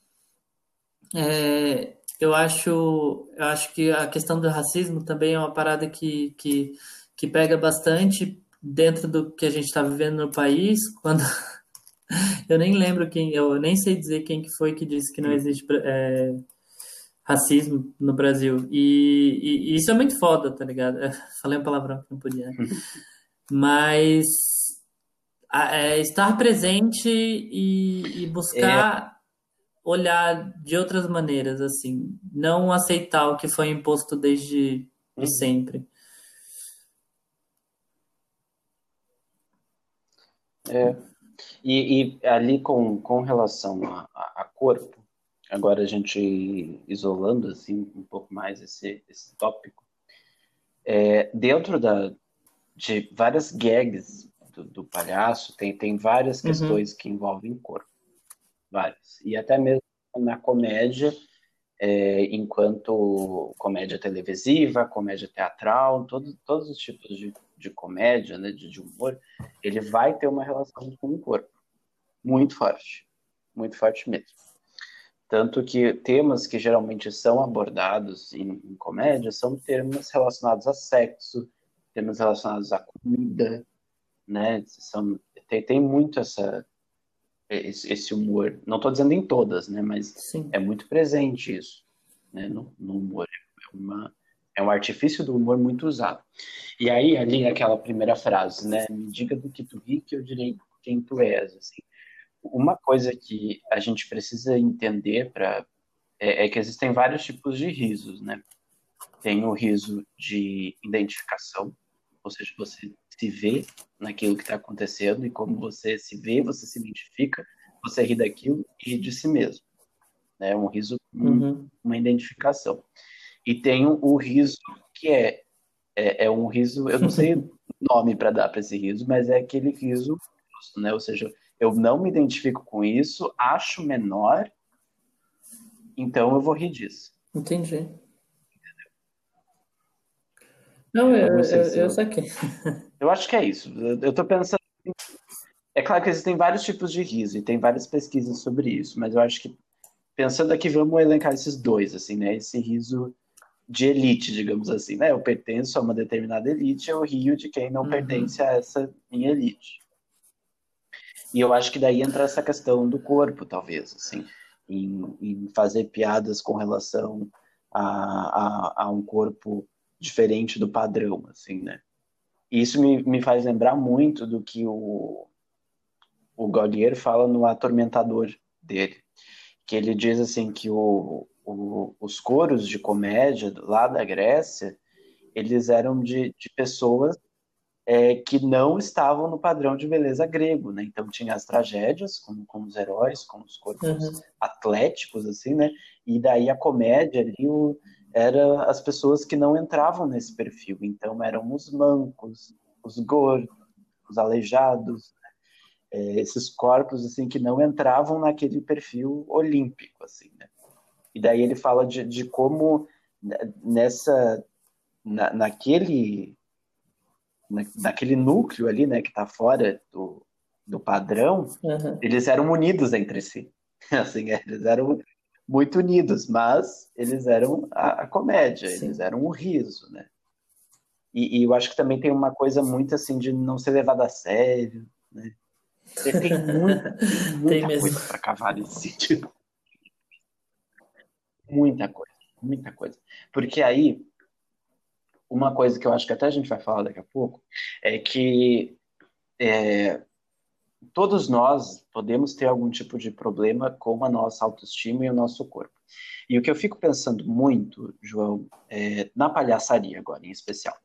É, eu acho, eu acho que a questão do racismo também é uma parada que, que, que pega bastante dentro do que a gente está vivendo no país, quando eu nem lembro quem, eu nem sei dizer quem que foi que disse que não existe é, racismo no Brasil. E, e, e, isso é muito foda, tá ligado? falei um palavrão que não podia. Mas é, estar presente e, e buscar é. olhar de outras maneiras, assim. Não aceitar o que foi imposto desde de uhum. sempre. É, e, e, ali com, com relação a, a, a, corpo, agora a gente isolando assim um pouco mais esse, esse tópico, é, dentro da, de várias gags do, do, palhaço, tem, tem várias uhum. questões uhum. que envolvem corpo. Várias. E até mesmo na comédia, é, enquanto comédia televisiva, comédia teatral, todo, todos os tipos de de comédia, né, de, de humor, ele vai ter uma relação com o corpo muito forte, muito forte mesmo. Tanto que temas que geralmente são abordados em, em comédia são temas relacionados a sexo, temas relacionados à comida, né? São, tem, tem muito essa, esse, esse humor. Não estou dizendo em todas, né? Mas Sim. é muito presente isso né? no, no humor. É uma, é um artifício do humor muito usado. E aí, ali, aquela primeira frase, né? Me diga do que tu ri, que eu direi quem tu és. Assim. Uma coisa que a gente precisa entender para é, é, que existem vários tipos de risos, né? Tem o riso de identificação, ou seja, você se vê naquilo que está acontecendo e como você se vê, você se identifica, você ri daquilo e de si mesmo. É né? um riso, uhum. uma identificação. E tem o riso, que é, é, é um riso, eu não sei o nome para dar para esse riso, mas é aquele riso, né? Ou seja, eu não me identifico com isso, acho menor, então eu vou rir disso. Entendi. Não, eu, eu, eu, eu saquei. Eu acho que é isso. Eu tô pensando. É claro que existem vários tipos de riso e tem várias pesquisas sobre isso, mas eu acho que pensando aqui, vamos elencar esses dois, assim, né? Esse riso de elite, digamos assim, né? Eu pertenço a uma determinada elite, eu rio de quem não uhum. pertence a essa minha elite. E eu acho que daí entra essa questão do corpo, talvez, assim, em, em fazer piadas com relação a, a, a, um corpo diferente do padrão, assim, né? E isso me, me faz lembrar muito do que o, o Gaudier fala no Atormentador dele, que ele diz assim que o, o, os coros de comédia lá da Grécia, eles eram de, de pessoas é, que não estavam no padrão de beleza grego, né? Então tinha as tragédias, como, como os heróis, com os corpos uhum. atléticos, assim, né? E daí a comédia ali o, era as pessoas que não entravam nesse perfil. Então eram os mancos, os gordos, os aleijados, né? é, esses corpos assim que não entravam naquele perfil olímpico, assim, né? E daí ele fala de, de como né, nessa na, naquele na, naquele núcleo ali, né, que está fora do, do padrão, uhum. eles eram unidos entre si. Assim, eles eram muito unidos, mas eles eram a, a comédia, Sim. eles eram o riso, né? E, e, eu acho que também tem uma coisa muito assim de não ser levado a sério, né? Tem muita, muita tem coisa para cavar nesse sentido. Muita coisa, muita coisa. Porque aí uma coisa que eu acho que até a gente vai falar daqui a pouco é que é, todos nós podemos ter algum tipo de problema com a nossa autoestima e o nosso corpo. E o que eu fico pensando muito, João, é, na palhaçaria agora, em especial,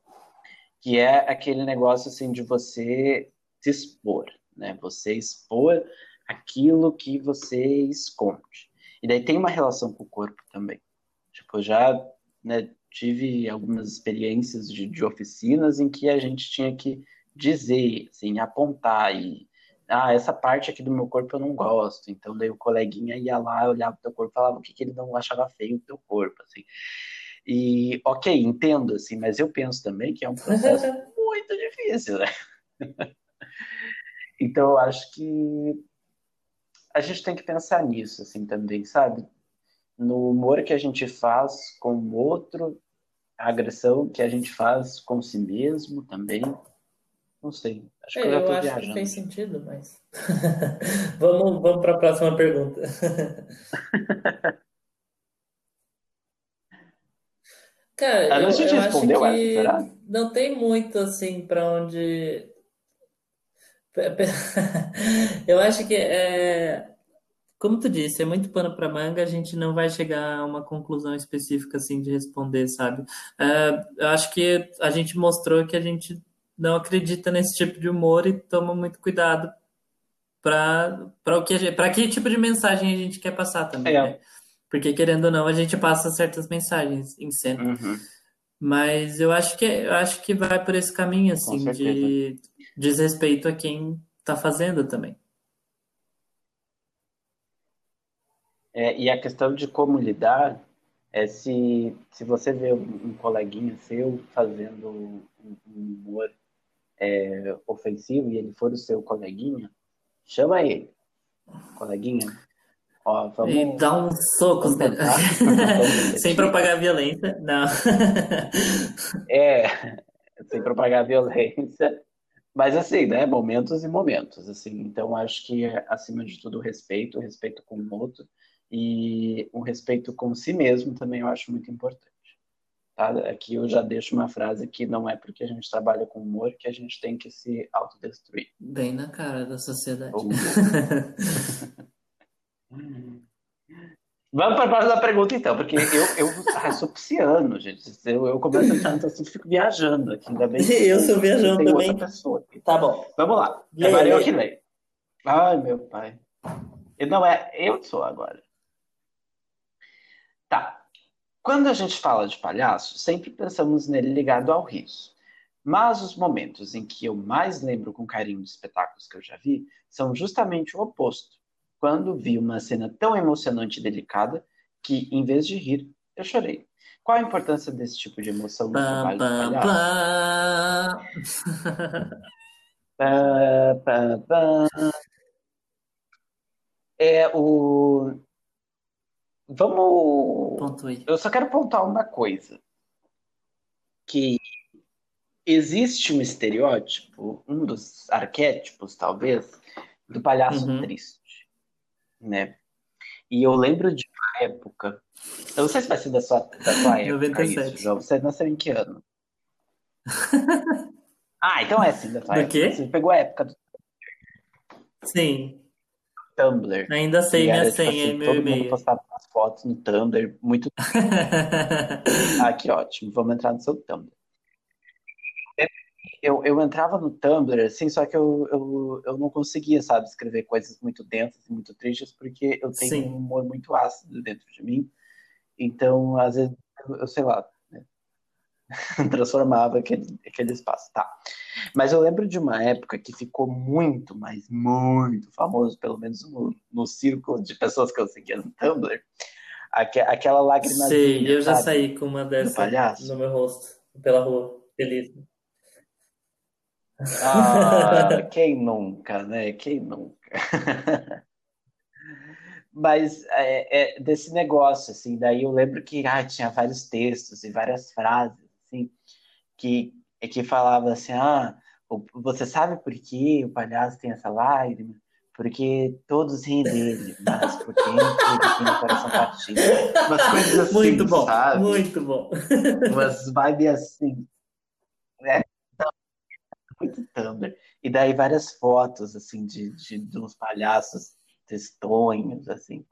que é aquele negócio assim de você se expor, né? Você expor aquilo que você esconde. E daí tem uma relação com o corpo também. Tipo, já né, tive algumas experiências de, de, oficinas em que a gente tinha que dizer, assim, apontar e ah, essa parte aqui do meu corpo eu não gosto. Então daí o coleguinha ia lá, olhava o teu corpo e falava o que, que ele não achava feio no teu corpo, assim. E, ok, entendo, assim, mas eu penso também que é um processo muito difícil, né? então eu acho que a gente tem que pensar nisso, assim, também, sabe? No humor que a gente faz com o outro a agressão que a gente faz com si mesmo também. Não sei. Acho que é, eu, eu acho viajando. que fez sentido, mas. vamos vamos para a próxima pergunta. Cara, eu, eu acho que essa, não tem muito assim para onde. eu acho que é como tu disse, é muito pano para manga, a gente não vai chegar a uma conclusão específica assim de responder, sabe? É, eu acho que a gente mostrou que a gente não acredita nesse tipo de humor e toma muito cuidado para que para que tipo de mensagem a gente quer passar também, é. né? Porque querendo ou não, a gente passa certas mensagens em cena. Uhum. Mas eu acho que eu acho que vai por esse caminho assim de desrespeito a quem está fazendo também. É, e a questão de como lidar é se, se você vê um, um coleguinha seu fazendo um, um humor é, ofensivo e ele for o seu coleguinha, chama ele. Coleguinha, ó, vamos... E dá um soco sem propagar violência, não. é, sem propagar violência. Mas assim, né, momentos e momentos, assim. Então acho que acima de tudo o respeito, o respeito com o outro e um respeito com si mesmo também eu acho muito importante. Tá? Aqui eu já deixo uma frase que não é porque a gente trabalha com humor que a gente tem que se autodestruir. Bem na cara da sociedade. Vamos para a próxima pergunta, então, porque eu, eu ah, sou pisciano, gente. Eu, eu começo a entrar no fico viajando aqui, ainda bem. eu sou viajando também. Tá bom. Vamos lá. Agora eu que leio. Ai, meu pai. Não é, eu sou agora. Tá. Quando a gente fala de palhaço, sempre pensamos nele ligado ao riso. Mas os momentos em que eu mais lembro com carinho de espetáculos que eu já vi são justamente o oposto. Quando vi uma cena tão emocionante e delicada que, em vez de rir, eu chorei. Qual a importância desse tipo de emoção no trabalho de palhaço? é o Vamos. Eu só quero pontuar uma coisa. Que existe um estereótipo, um dos arquétipos, talvez, do palhaço uhum. triste. Né? E eu lembro de uma época. Eu não sei se vai ser da sua, da sua época. 97. Isso, João. Você nasceu em que ano? ah, então é assim da sua do época. Quê? Você pegou a época do. Sim. Tumblr. Ainda sei minha tipo, senha assim, e meu todo e-mail. Mundo postava umas fotos no Tumblr, muito. ah, que ótimo. Vamos entrar no seu Tumblr. eu, eu entrava no Tumblr, assim, só que eu, eu, eu não conseguia, sabe, escrever coisas muito densas e muito tristes, porque eu tenho Sim. um humor muito ácido dentro de mim. Então, às vezes, eu, eu sei lá? transformava aquele, aquele espaço. Tá. Mas eu lembro de uma época que ficou muito, mas muito famoso, pelo menos no, no círculo de pessoas que eu seguia no Tumblr, aque, aquela lágrima. Sei, eu já saí com uma dessa no meu rosto, pela rua, feliz. Ah, quem nunca, né? Quem nunca? Mas é, é, desse negócio, assim, daí eu lembro que ah, tinha vários textos e várias frases, assim, que, que falava assim, ah, você sabe por que o palhaço tem essa lágrima? Porque todos riem dele, mas por dentro ele tem o coração partido. Umas coisas assim, Muito bom, sabe? muito bom. Umas vibes assim, né? Muito Tumblr. E daí várias fotos, assim, de, de, de uns palhaços textonhos, assim.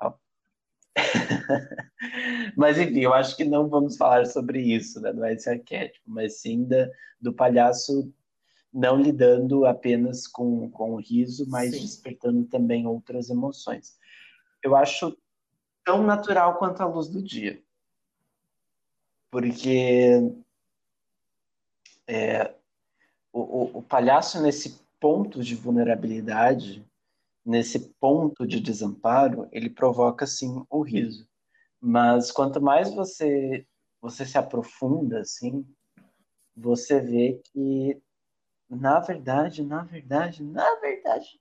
Mas enfim, eu acho que não vamos falar sobre isso, né? Não é esse arquétipo, mas sim da, do palhaço não lidando apenas com, com o riso, mas Sim. despertando também outras emoções. Eu acho tão natural quanto a luz do dia. Porque é, o, o, o palhaço, nesse ponto de vulnerabilidade, nesse ponto de desamparo, ele provoca sim o riso. Mas quanto mais você você se aprofunda assim, você vê que na verdade, na verdade, na verdade,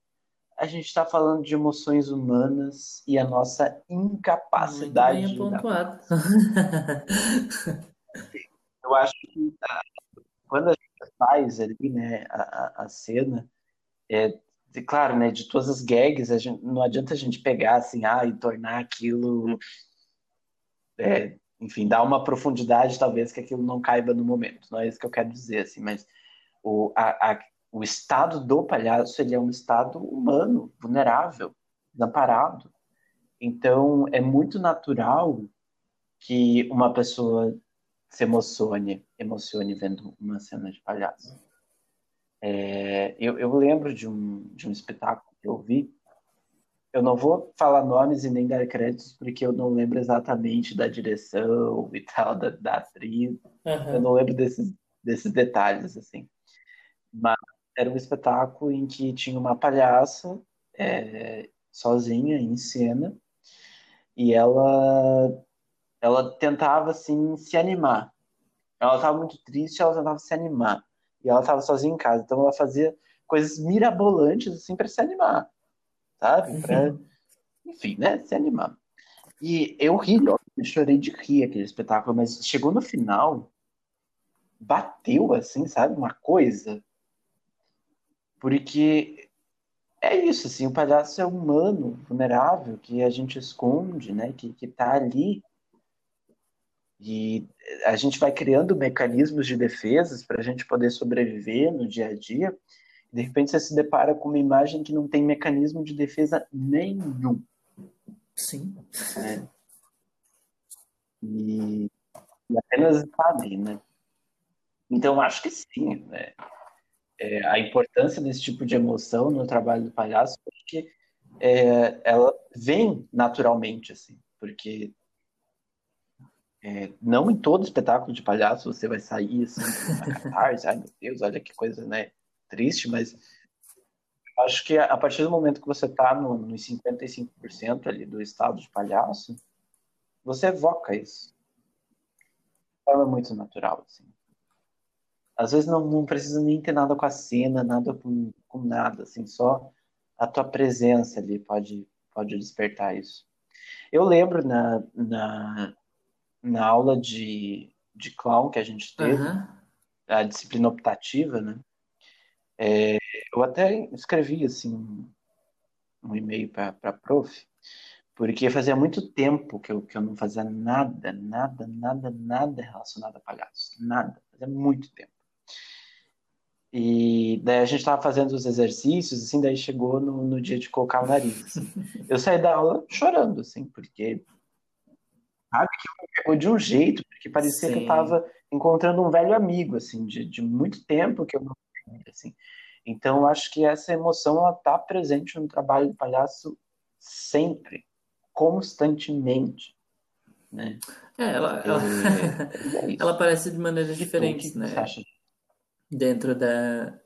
a gente está falando de emoções humanas e a nossa Muito incapacidade bem de lidar. apontado. Eu acho que ah, quando a gente faz ali, né, a, a- a cena, é, de- claro, né, de todas as gags, gente, não adianta a gente pegar assim, ah, e tornar aquilo, é, enfim, dar uma profundidade, talvez, que aquilo não caiba no momento. Não é isso que eu quero dizer, assim, mas o, a, a- o estado do palhaço, ele é um estado humano, vulnerável, desamparado. Então, é muito natural que uma pessoa se emocione, emocione vendo uma cena de palhaço. É, eu, eu lembro de um, de um espetáculo que eu vi. Eu não vou falar nomes e nem dar créditos, porque eu não lembro exatamente da direção e tal, da, da atriz. Eu Aham. não lembro desses, desses detalhes, assim. Mas era um espetáculo em que tinha uma palhaça é, sozinha em cena e ela ela tentava assim se animar. Ela estava muito triste, ela tentava se animar. E ela estava sozinha em casa, então ela fazia coisas mirabolantes assim para se animar, sabe? Para, enfim, né, se animar. E eu ri, eu chorei de rir aquele espetáculo, mas chegou no final, bateu assim, sabe, uma coisa, porque é isso, assim, o palhaço é humano, vulnerável, que a gente esconde, né, que, que tá ali e a gente vai criando mecanismos de defesas para a gente poder sobreviver no dia a dia. De repente você se depara com uma imagem que não tem mecanismo de defesa nenhum. Sim. Né? E, e apenas está ali, né? Então acho que sim, né? É, a importância desse tipo de emoção no trabalho do palhaço, porque é, ela vem naturalmente, assim, porque é, não em todo espetáculo de palhaço você vai sair assim, uma catarse, ai meu Deus, olha que coisa, né, triste, mas acho que a partir do momento que você está no, nos 55% ali do estado de palhaço, você evoca isso. De forma muito natural, assim. Às vezes não, não precisa nem ter nada com a cena, nada com, com nada, assim, só a tua presença ali pode, pode despertar isso. Eu lembro na, na, na aula de, de clown que a gente teve, Aham. a disciplina optativa, né? É, eu até escrevi assim um, e-mail para a prof, porque fazia muito tempo que eu, que eu não fazia nada, nada, nada, nada relacionado a palhaço. Nada. Fazia muito tempo. E daí a gente estava fazendo os exercícios, assim, daí chegou no, no dia de colocar o nariz. assim. Eu saí da aula chorando, assim, porque sabe que me pegou de um jeito, porque parecia que eu Sim. estava encontrando um velho amigo, assim, de, de muito tempo que eu não assim. Então, eu acho que essa emoção ela está presente no trabalho do palhaço sempre, constantemente, né? É, ela, ela, É, ela aparece de maneiras diferentes, né? Dentro da,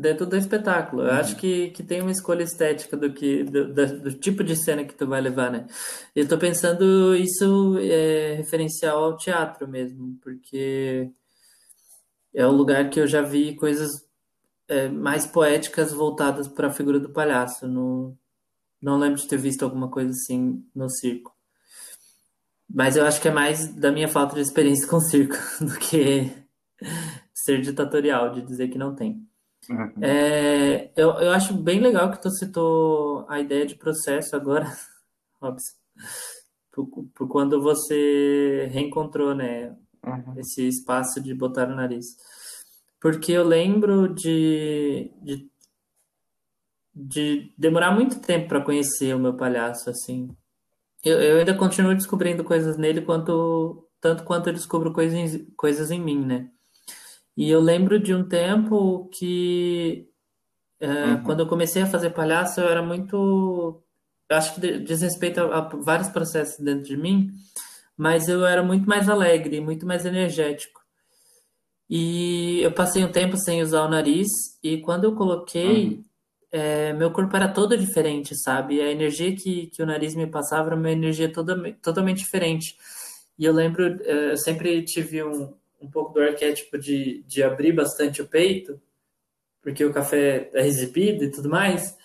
dentro do espetáculo. Eu acho Uhum. que, que tem uma escolha estética do que do, da- do tipo de cena que tu vai levar, né? Eu tô pensando isso é referencial ao teatro mesmo, porque é o lugar que eu já vi coisas é, mais poéticas voltadas para a figura do palhaço. No, não lembro de ter visto alguma coisa assim no circo. Mas eu acho que é mais da minha falta de experiência com circo do que ser ditatorial, de dizer que não tem. Uhum. É, eu, eu acho bem legal que tu citou a ideia de processo agora, Robson, por, por quando você reencontrou, né, Uhum. esse espaço de botar o nariz. Porque eu lembro de, de, de demorar muito tempo para conhecer o meu palhaço, assim. Eu, eu ainda continuo descobrindo coisas nele quanto, tanto quanto eu descubro coisas, coisas em mim, né? E eu lembro de um tempo que é, Uhum. quando eu comecei a fazer palhaço, eu era muito. Eu acho que diz respeito a, a vários processos dentro de mim, mas eu era muito mais alegre, muito mais energético. E eu passei um tempo sem usar o nariz, e quando eu coloquei, Uhum. é, meu corpo era todo diferente, sabe? A energia que, que o nariz me passava era uma energia toda, totalmente diferente. E eu lembro, é, eu sempre tive um, um pouco do arquétipo de, de abrir bastante o peito, porque o café é exibido e tudo mais.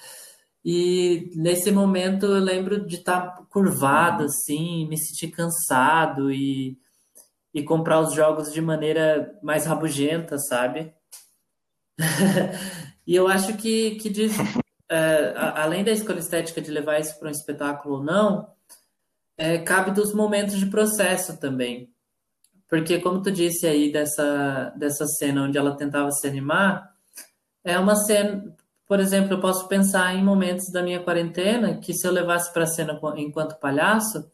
E nesse momento eu lembro de estar curvado, assim, me sentir cansado e, e comprar os jogos de maneira mais rabugenta, sabe? E eu acho que, que é, além da escolha estética de levar isso para um espetáculo ou não, é, cabe dos momentos de processo também. Porque, como tu disse aí dessa, dessa cena onde ela tentava se animar, é uma cena, por exemplo, eu posso pensar em momentos da minha quarentena que se eu levasse para a cena enquanto palhaço,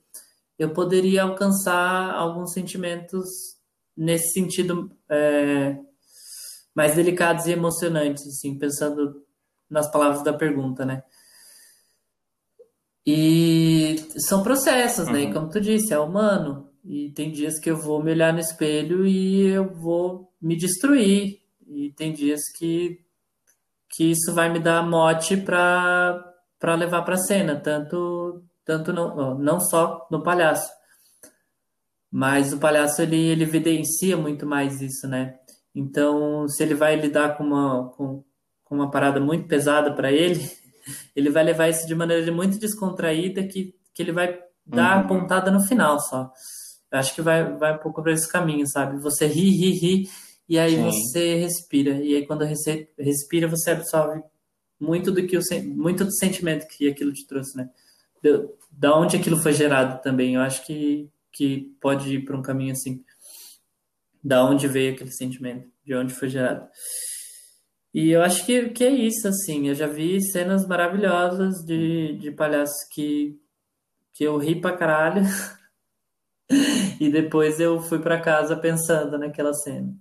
eu poderia alcançar alguns sentimentos nesse sentido é, mais delicados e emocionantes, assim, pensando nas palavras da pergunta, né? E são processos, né? E Uhum. como tu disse, é humano. E tem dias que eu vou me olhar no espelho e eu vou me destruir. E tem dias que, que isso vai me dar mote para para levar para cena, tanto tanto não, não só no palhaço, mas o palhaço ele ele evidencia muito mais isso, né? Então, se ele vai lidar com uma com, com uma parada muito pesada para ele, ele vai levar isso de maneira muito descontraída que, que ele vai dar a Uhum. pontada no final só. Acho que vai, vai um pouco para esse caminho, sabe? Você ri, ri, ri, e aí Sim. você respira. E aí quando você respira, você absorve muito do que o, muito do sentimento que aquilo te trouxe, né? Da onde aquilo foi gerado também. Eu acho que, que pode ir para um caminho assim. Da onde veio aquele sentimento, de onde foi gerado. E eu acho que, que é isso, assim. Eu já vi cenas maravilhosas de, de palhaços que, que eu ri pra caralho. E depois eu fui pra casa pensando naquela cena.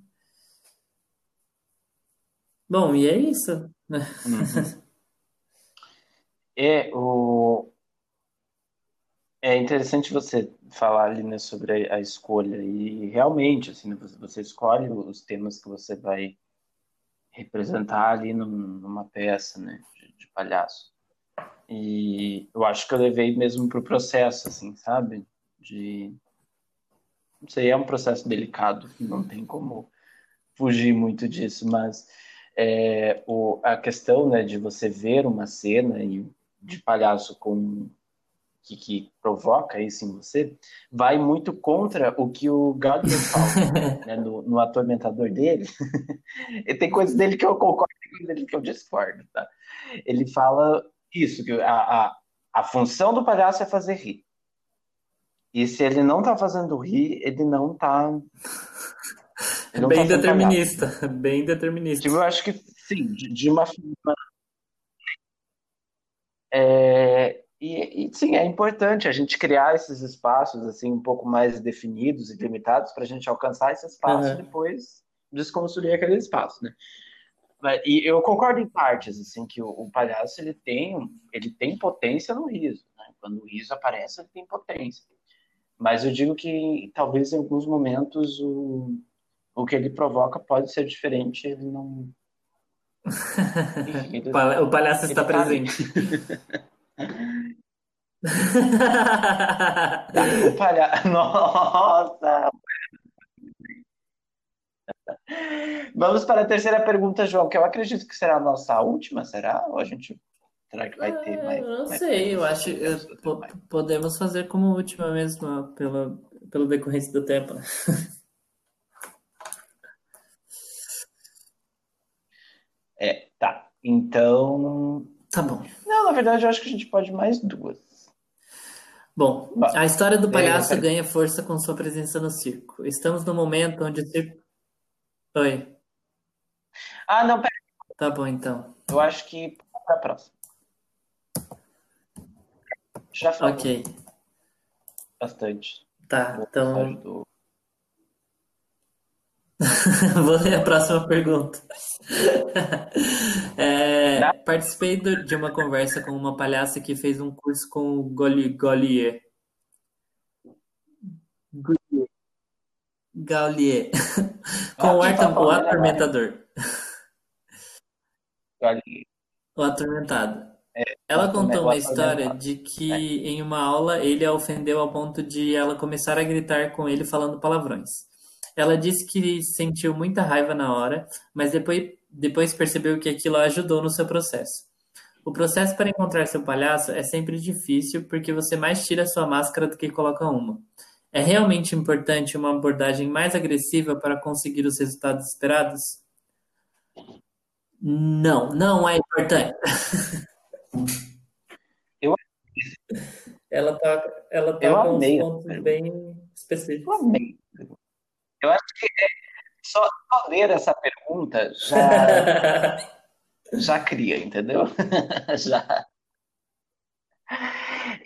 Bom, e é isso, né? Uhum. É, o... é interessante você falar ali, né, sobre a, a escolha e realmente, assim, né, você, você escolhe os temas que você vai representar ali num- numa peça, né, de, de palhaço. E eu acho que eu levei mesmo pro processo, assim, sabe? De, não sei, é um processo delicado, não tem como fugir muito disso, mas é, o, a questão, né, de você ver uma cena e de palhaço com que, que provoca isso em você, vai muito contra o que o Gardner fala, né, no, no atormentador dele. e tem coisas dele que eu concordo, tem coisas dele que eu discordo, tá? Ele fala isso, que a, a, a função do palhaço é fazer rir. E se ele não tá fazendo rir, ele não tá. Ele não Bem tá sendo palhaço. determinista, bem determinista. Tipo, eu acho que sim, de, de uma forma. É, e, e, sim, é importante a gente criar esses espaços assim um pouco mais definidos e limitados para a gente alcançar esse espaço Uhum. e depois desconstruir aquele espaço, né? E eu concordo em partes, assim, que o, o, palhaço ele tem, ele tem potência no riso. Né? Quando o riso aparece, ele tem potência. Mas eu digo que talvez em alguns momentos o, o que ele provoca pode ser diferente, ele não. ele, o palhaço está tá presente. o palhaço. Nossa! Vamos para a terceira pergunta, João, que eu acredito que será a nossa última, será? Ou a gente será que vai ter mais? Eu não sei, eu acho que podemos fazer como última mesmo, pela, pelo decorrência do tempo. É, tá. Então. Tá bom. Não, na verdade, eu acho que a gente pode mais duas. Bom, a história do palhaço ganha força com sua presença no circo. Estamos no momento onde o circo Oi. Ah, não, pera. Tá bom, então. Eu acho que para a próxima. Já falou. Ok. Bastante. Tá, então. Do... Vou ler a próxima pergunta. é, participei de uma conversa com uma palhaça que fez um curso com o Golier. Gaulier. Com o, tá o atormentador. O atormentado. Ela contou uma história de que em uma aula ele a ofendeu ao ponto de ela começar a gritar com ele falando palavrões. Ela disse que sentiu muita raiva na hora, mas depois, depois percebeu que aquilo ajudou no seu processo. O processo para encontrar seu palhaço é sempre difícil porque você mais tira sua máscara do que coloca uma. É realmente importante uma abordagem mais agressiva para conseguir os resultados esperados? Não, não é importante. Eu ela tá, ela tá eu com amei uns pontos bem específicos. Eu amei. Eu acho que é, só, só ler essa pergunta já, já cria, entendeu? já.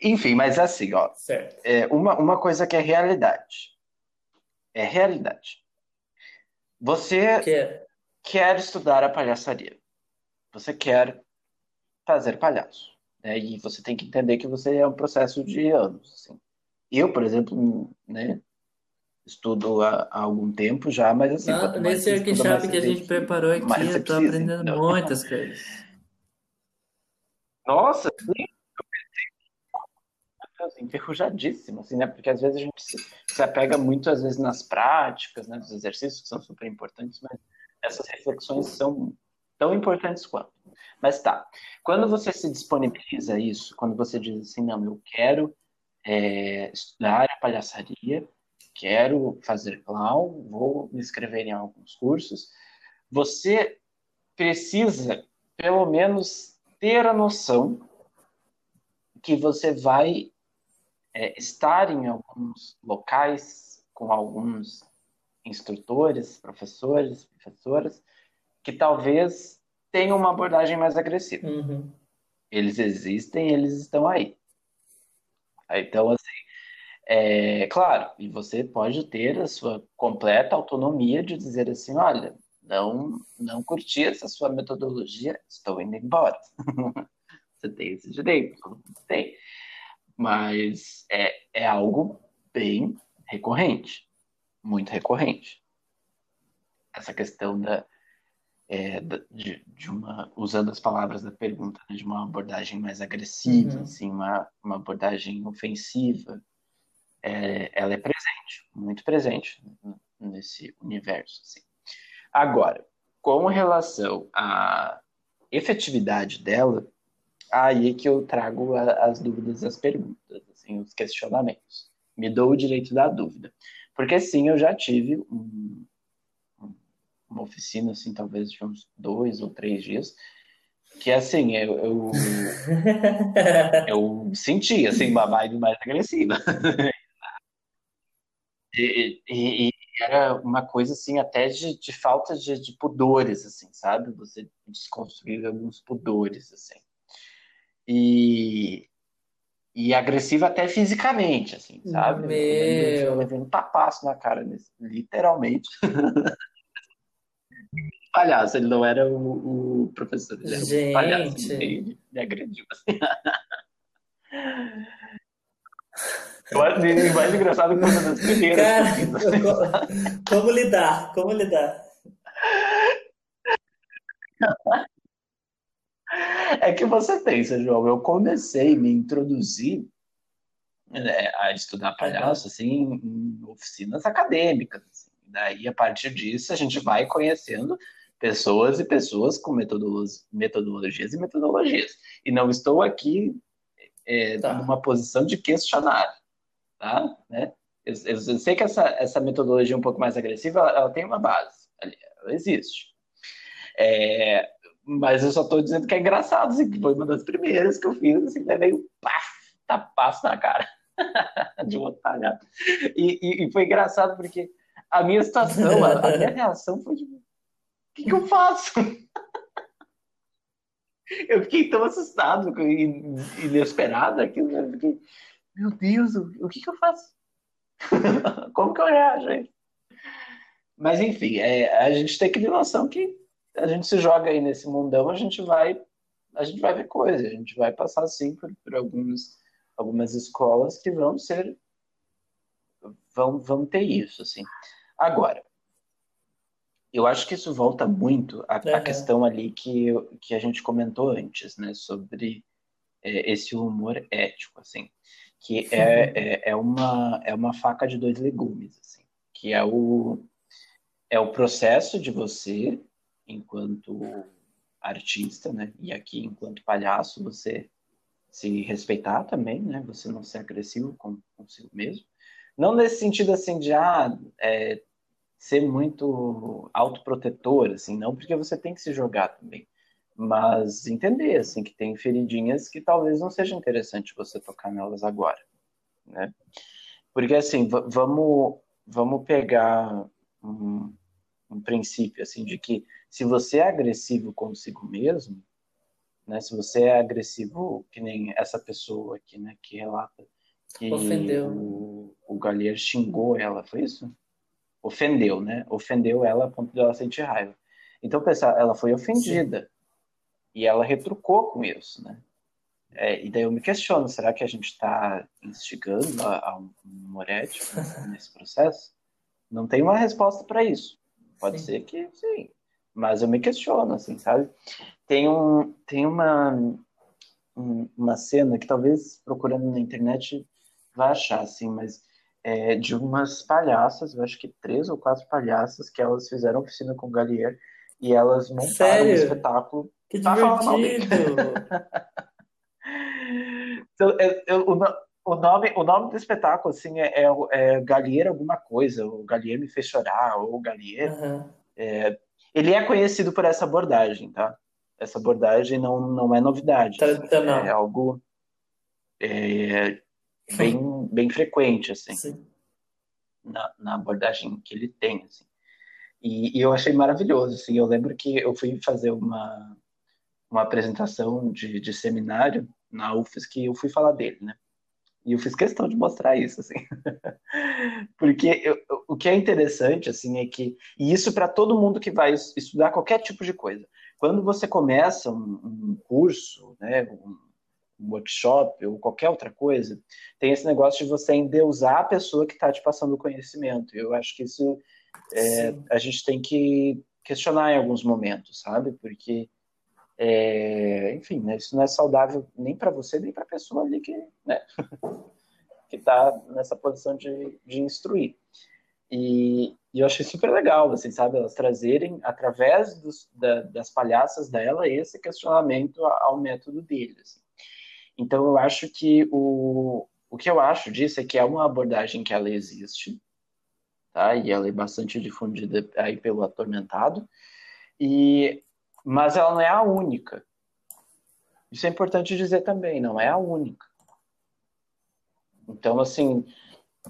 Enfim, mas assim, ó. Certo. É, uma, uma coisa que é realidade. É realidade. Você que... quer estudar a palhaçaria. Você quer fazer palhaço. Né? E você tem que entender que você é um processo de anos. Assim. Eu, por exemplo, né, estudo há, há, algum tempo já, mas assim. Ah, nesse workshop que a gente preparou aqui, eu tô aprendendo muitas coisas. Nossa, sim assim, enferrujadíssimo, assim, né? Porque às vezes a gente se, se apega muito, às vezes, nas práticas, né? Dos exercícios, que são super importantes, mas essas reflexões são tão importantes quanto. Mas tá, quando você se disponibiliza isso, quando você diz assim, não, eu quero é, estudar a palhaçaria, quero fazer clown, vou me inscrever em alguns cursos, você precisa, pelo menos, ter a noção que você vai é, estar em alguns locais com alguns instrutores, professores, professoras, que talvez tenham uma abordagem mais agressiva. Uhum. Eles existem, eles estão aí. Então, assim, é claro, e você pode ter a sua completa autonomia de dizer assim, olha, não, não curti essa sua metodologia, estou indo embora. você tem esse direito, tem mas é, é algo bem recorrente, muito recorrente. Essa questão da, é, de, de, uma, usando as palavras da pergunta, né, de uma abordagem mais agressiva, uhum. assim, uma, uma abordagem ofensiva, é, ela é presente, muito presente nesse universo. Assim. Agora, com relação à efetividade dela, aí que eu trago a, as dúvidas, as perguntas, assim, os questionamentos. Me dou o direito da dúvida. Porque sim, eu já tive um, uma oficina, assim, talvez de uns dois ou três dias, que assim, eu, eu, eu senti, assim, uma vibe mais agressiva. e, e, e, era uma coisa, assim, até de, de falta de, de pudores, assim, sabe? Você desconstruir alguns pudores, assim e, e agressiva até fisicamente, assim, sabe? Meu... Eu levei um tapaço na cara, literalmente. palhaço, ele não era o, o professor, ele era Gente. um palhaço. Ele me agrediu. Assim. Eu acho que o mais engraçado é que uma das primeiras. Cara, fiz, assim. co- como lidar? Como lidar? É que você pensa, João, eu comecei a me introduzir né, a estudar palhaço assim, em oficinas acadêmicas. assim. Daí, a partir disso, a gente vai conhecendo pessoas e pessoas com metodolo- metodologias e metodologias. E não estou aqui é, Tá. numa posição de questionar, tá? Né? Eu, eu- eu sei que essa, essa metodologia um pouco mais agressiva, ela, ela tem uma base, ali, ela existe. É, mas eu só estou dizendo que é engraçado, assim, que foi uma das primeiras que eu fiz, assim, levei um paf, tapaço na cara de um palhaço. E, e, e foi engraçado porque a minha situação, a, a minha reação foi tipo, o que, que eu faço? Eu fiquei tão assustado e inesperado aquilo, né? Eu fiquei, meu Deus, o, o que, que eu faço? Como que eu reajo aí? Mas enfim, é, a gente tem que ter noção que a gente se joga aí nesse mundão, a gente vai, a gente vai ver coisa, a gente vai passar sim por, por alguns, algumas escolas que vão ser, vão, vão ter isso, assim. Agora, eu acho que isso volta muito à, Aham. questão ali que, que a gente comentou antes, né, sobre é, esse humor ético, assim, que é, é, é uma, é uma faca de dois legumes, assim, que é o, é o processo de você, enquanto artista, né, e aqui enquanto palhaço, você se respeitar também, né, você não ser agressivo com consigo mesmo, não nesse sentido assim de ah, é, ser muito autoprotetor, assim, não porque você tem que se jogar também, mas entender, assim, que tem feridinhas que talvez não seja interessante você tocar nelas agora, né? Porque, assim, vamos, vamos pegar um, um princípio, assim, de que se você é agressivo consigo mesmo, né, se você é agressivo, que nem essa pessoa aqui, né, que relata Ofendeu. o, o Gallier xingou ela, foi isso? ofendeu, né? Ofendeu ela a ponto de ela sentir raiva. Então, pensar, ela foi ofendida e ela retrucou com isso, né? É, e daí eu me questiono, será que a gente está instigando a, a um ético nesse processo? Não tem uma resposta para isso. Pode Sim. ser que sim, mas eu me questiono, assim, sabe? Tem, um, tem uma, um- uma cena que talvez procurando na internet vai achar, assim, mas é, de umas palhaças, eu acho que três ou quatro palhaças, que elas fizeram oficina com o Galier e elas montaram Sério? um espetáculo. Que Tá divertido! Então, eu- eu- o, o nome, o nome do espetáculo, assim, é, é, é Galier alguma coisa, o Galier me fez chorar, ou Galier. Aham. Ele é conhecido por essa abordagem, tá? Essa abordagem não, não é novidade. Tradicional. É algo é, bem, bem frequente, assim. Sim. na, na abordagem que ele tem, assim. E, e eu achei maravilhoso, assim. Eu lembro que eu fui fazer uma, uma apresentação de, de seminário na UFSC que eu fui falar dele, né? E eu fiz questão de mostrar isso, assim. Porque eu- o que é interessante, assim, é que... E isso para todo mundo que vai es- estudar qualquer tipo de coisa. Quando você começa um, um curso, né, um workshop ou qualquer outra coisa, tem esse negócio de você endeusar a pessoa que está te passando o conhecimento. Eu acho que isso é, a gente tem que questionar em alguns momentos, sabe? Porque, é, enfim, né, isso não é saudável nem para você, nem para a pessoa ali que né, está nessa posição de, de instruir. E, e eu achei super legal, assim, sabe? Elas trazerem, através dos, da, das palhaças dela, esse questionamento ao método dele. Então, eu acho que o, o que eu acho disso é que é uma abordagem que ela existe, tá? E ela é bastante difundida aí pelo atormentado, e, mas ela não é a única. Isso é importante dizer também, não é a única. Então, assim,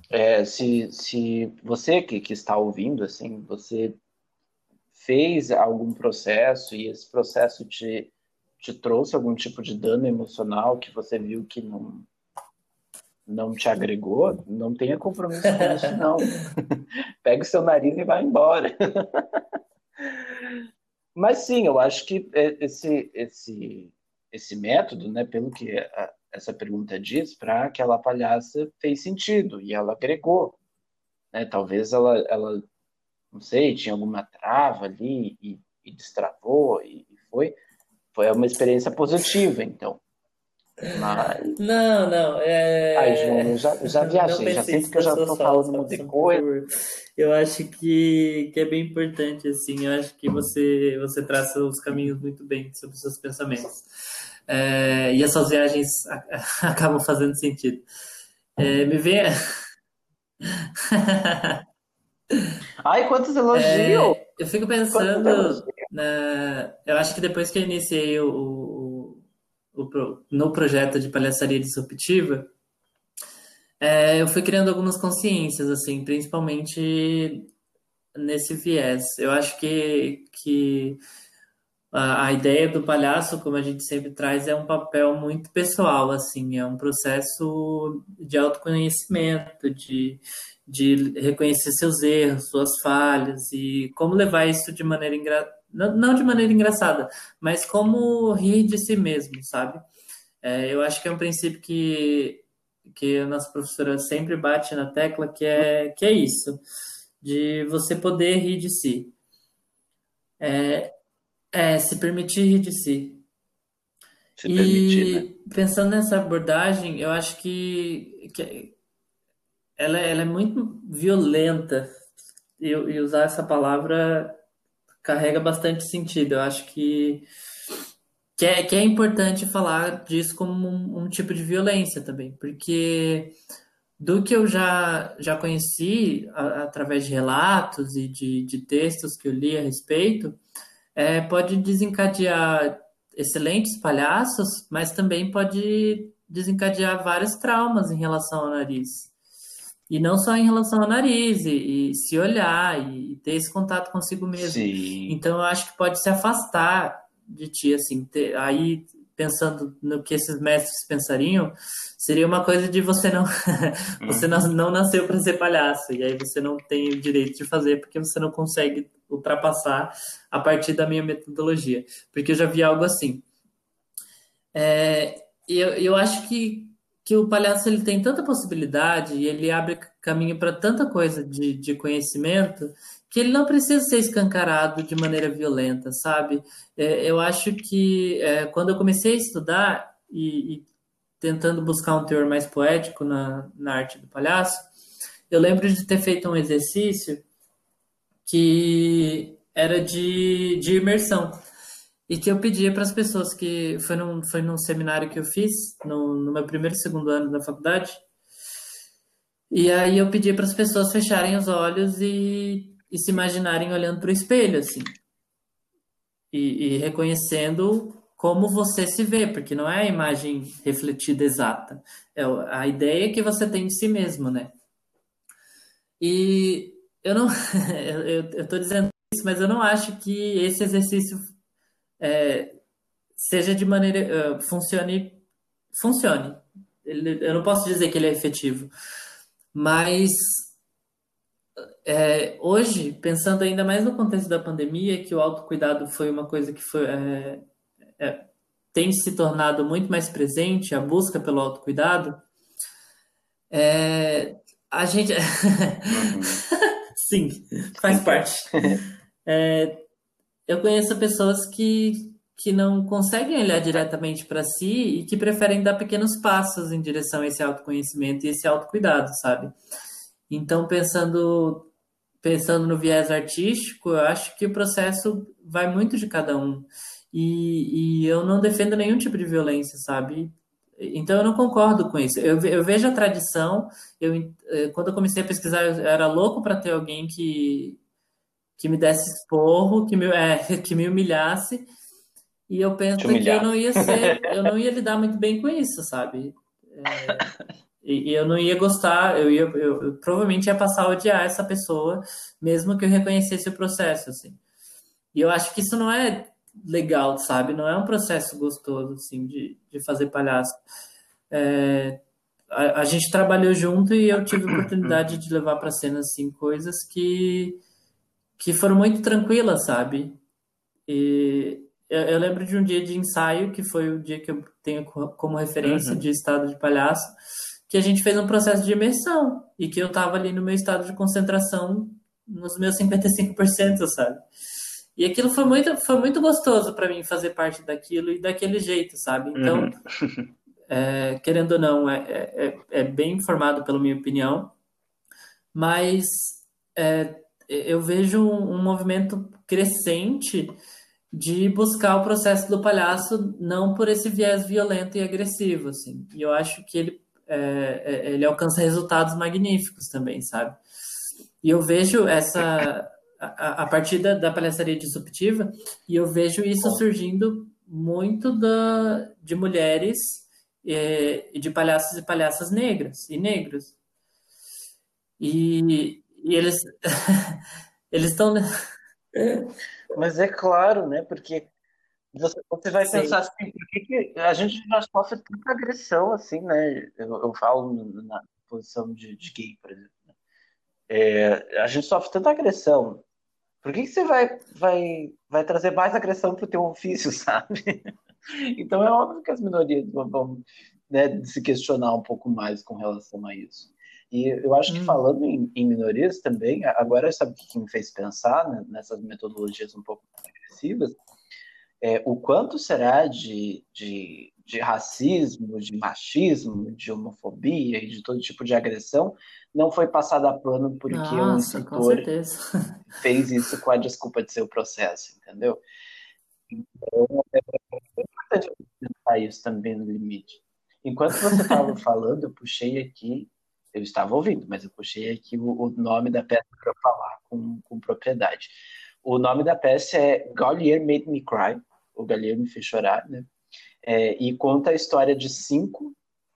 é, se, se você que, que está ouvindo, assim, você fez algum processo e esse processo te, te trouxe algum tipo de dano emocional que você viu que não, não te agregou, não tenha compromisso com isso, não. Pega o seu nariz e vai embora. Mas sim, eu acho que é, esse, esse, esse método, né, pelo que a, essa pergunta diz, para aquela palhaça fez sentido e ela agregou. Né? Talvez ela, ela, não sei, tinha alguma trava ali e, e destravou e, e foi. Foi uma experiência positiva, então. Mas... Não, não. É... Ai, João, eu já, já viajei, já sinto que eu já estou falando muita coisa. Eu acho que, que é bem importante, assim, eu acho que você, você traça os caminhos muito bem sobre os seus pensamentos. É, e essas viagens acabam fazendo sentido. É, me vê. Ai, quantos elogios! É, eu fico pensando. Eu acho que depois que eu iniciei o, o, no projeto de palhaçaria disruptiva, é, eu fui criando algumas consciências, assim, principalmente nesse viés. Eu acho que, que a, a, ideia do palhaço, como a gente sempre traz, é um papel muito pessoal, assim, é um processo de autoconhecimento, de, de reconhecer seus erros, suas falhas e como levar isso de maneira não, de maneira engraçada, mas como rir de si mesmo, sabe? É, eu acho que é um princípio que, que a nossa professora sempre bate na tecla, que é, que é isso, de você poder rir de si. É, é se permitir rir de si. Se e permitir, né? pensando nessa abordagem, eu acho que, que ela, ela é muito violenta, e, e usar essa palavra carrega bastante sentido. Eu acho que, que, é, que é importante falar disso como um, um tipo de violência também, porque do que eu já, já conheci a, através de relatos e de, de textos que eu li a respeito, é, pode desencadear excelentes palhaços, mas também pode desencadear vários traumas em relação ao nariz. E não só em relação ao nariz, e, e se olhar, e, ter esse contato consigo mesmo. Sim. Então, eu acho que pode se afastar de ti, assim. Ter, aí, pensando no que esses mestres pensariam, seria uma coisa de você não você não, não nasceu para ser palhaço e aí você não tem o direito de fazer porque você não consegue ultrapassar a partir da minha metodologia porque eu já vi algo assim é, eu, eu acho que que o palhaço ele tem tanta possibilidade e ele abre caminho para tanta coisa de, de conhecimento que ele não precisa ser escancarado de maneira violenta, sabe? É, eu acho que é, quando eu comecei a estudar e, e, tentando buscar um teor mais poético na, na arte do palhaço, eu lembro de ter feito um exercício que era de, de imersão e que eu pedia para as pessoas que foi num, foi num seminário que eu fiz no, no meu primeiro e segundo ano da faculdade. E aí eu pedia para as pessoas fecharem os olhos e, e se imaginarem olhando para o espelho assim. E, e, reconhecendo como você se vê porque não é a imagem refletida exata. É a ideia que você tem de si mesmo né? E eu não eu estou dizendo isso mas eu não acho que esse exercício é, seja de maneira. Uh, funcione. Funcione. Ele, eu não posso dizer que ele é efetivo. Mas é, hoje, pensando ainda mais no contexto da pandemia, que o autocuidado foi uma coisa que foi, é, é, tem se tornado muito mais presente, a busca pelo autocuidado, é, a gente. Uhum. Sim, faz parte. É, eu conheço pessoas que, que não conseguem olhar diretamente para si e que preferem dar pequenos passos em direção a esse autoconhecimento e esse autocuidado, sabe? Então, pensando pensando no viés artístico, eu acho que o processo vai muito de cada um. E, e eu não defendo nenhum tipo de violência, sabe? Então eu não concordo com isso. Eu, eu vejo a tradição. Eu, eh, quando eu comecei a pesquisar, eu era louco para ter alguém que, que me desse esporro, que me, é, que me humilhasse. E eu penso que eu não ia ser, eu não ia lidar muito bem com isso, sabe? É, e, e, eu não ia gostar, eu ia, eu, eu, provavelmente ia passar a odiar essa pessoa, mesmo que eu reconhecesse o processo, assim. E eu acho que isso não é legal, sabe? Não é um processo gostoso, assim, de, de fazer palhaço. É, a, a, gente trabalhou junto e eu tive a oportunidade de levar para cena, assim, coisas que que foram muito tranquilas, sabe? e eu, eu, lembro de um dia de ensaio, que foi o dia que eu tenho como referência uhum. de estado de palhaço, que a gente fez um processo de imersão e que eu estava ali no meu estado de concentração nos meus 55%, sabe? E aquilo foi muito, foi muito gostoso para mim fazer parte daquilo e daquele jeito, sabe? Então, uhum. é, querendo ou não, é, é, é, bem informado pela minha opinião, mas é, eu vejo um, movimento crescente de buscar o processo do palhaço não por esse viés violento e agressivo, assim. E eu acho que ele, é, é, ele alcança resultados magníficos também, sabe? E eu vejo essa a, a partir da, da palhaçaria disruptiva e eu vejo isso surgindo muito da, de mulheres e de palhaços e palhaças negras e negros. E, e eles eles estão Mas é claro, né? Porque você, você vai Sim. pensar assim, por que, que, a gente já sofre tanta agressão assim, né? Eu, eu falo na posição de, de gay, por exemplo. Né? É, a gente sofre tanta agressão. Por que, que você vai, vai, vai trazer mais agressão para o teu ofício, sabe? Então é óbvio que as minorias vão né, se questionar um pouco mais com relação a isso. E eu acho que hum. falando em, em, minorias também, agora sabe o que me fez pensar né, nessas metodologias um pouco mais agressivas? É, o quanto será de, de, de, racismo, de machismo, de homofobia e de todo tipo de agressão não foi passado a pano porque Nossa, um instrutor fez isso com a desculpa de seu processo, entendeu? Então, é importante pensar isso também no limite. Enquanto você estava falando, eu puxei aqui eu estava ouvindo, mas eu puxei aqui o, o nome da peça para falar com, com propriedade. O nome da peça é Gallier Made Me Cry, o Gallier me fez chorar, né? É, e conta a história de cinco,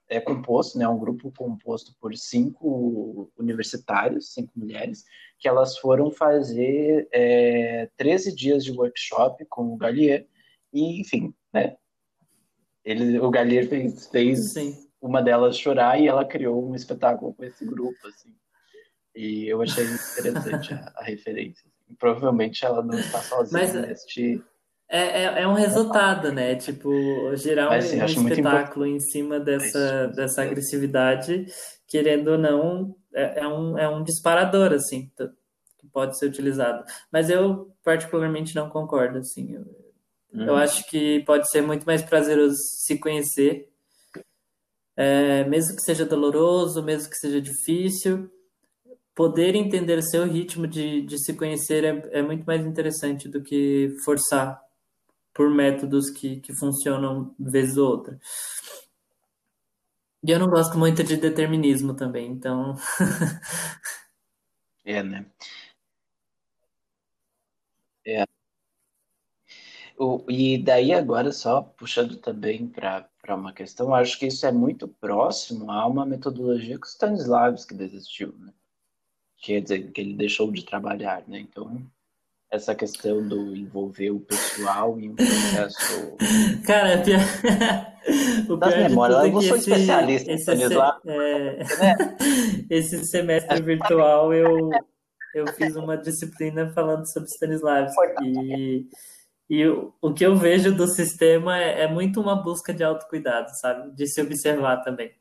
é composto, né? Um grupo composto por cinco universitários, cinco mulheres, que elas foram fazer é, 13 dias de workshop com o Gallier, e enfim, né? Ele, o Gallier fez, fez Sim uma delas chorar e ela criou um espetáculo com esse grupo, assim. E eu achei interessante a, a referência. Assim. Provavelmente ela não está sozinha Mas, neste... É, é, é, um resultado, né? Tipo, gerar Mas, um, um espetáculo em cima dessa, é dessa agressividade, querendo ou não, é, é, um, é um disparador, assim, que pode ser utilizado. Mas eu, particularmente, não concordo, assim. Eu, hum. eu acho que pode ser muito mais prazeroso se conhecer é, mesmo que seja doloroso, mesmo que seja difícil, poder entender seu ritmo de, de se conhecer é, é muito mais interessante do que forçar por métodos que, que funcionam vez ou outra. E eu não gosto muito de determinismo também, então. é, né? É. O, e daí agora só puxando também para para uma questão, acho que isso é muito próximo a uma metodologia que o Stanislavski desistiu, né? Quer dizer, que ele deixou de trabalhar, né? Então, essa questão do envolver o pessoal em um processo... Cara, é pior... o das memórias, eu não sou esse, especialista esse, Stanislavski. É... Né? esse semestre virtual eu, eu fiz uma disciplina falando sobre Stanislavski e e o, o que eu vejo do sistema é, é muito uma busca de autocuidado, sabe? De se observar também.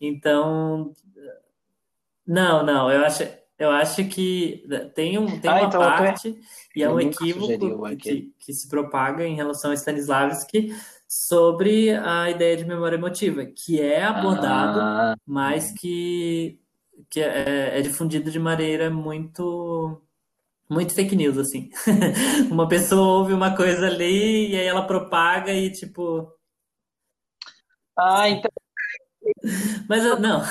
Então, não, não, eu acho, eu acho que tem, um, tem ah, uma então parte, é... e é um equívoco que, que se propaga em relação a Stanislavski sobre a ideia de memória emotiva, que é abordado, ah. mas que, que é, é difundido de maneira muito muito fake news, assim. uma pessoa ouve uma coisa ali e aí ela propaga e tipo. Ah, então. Mas não.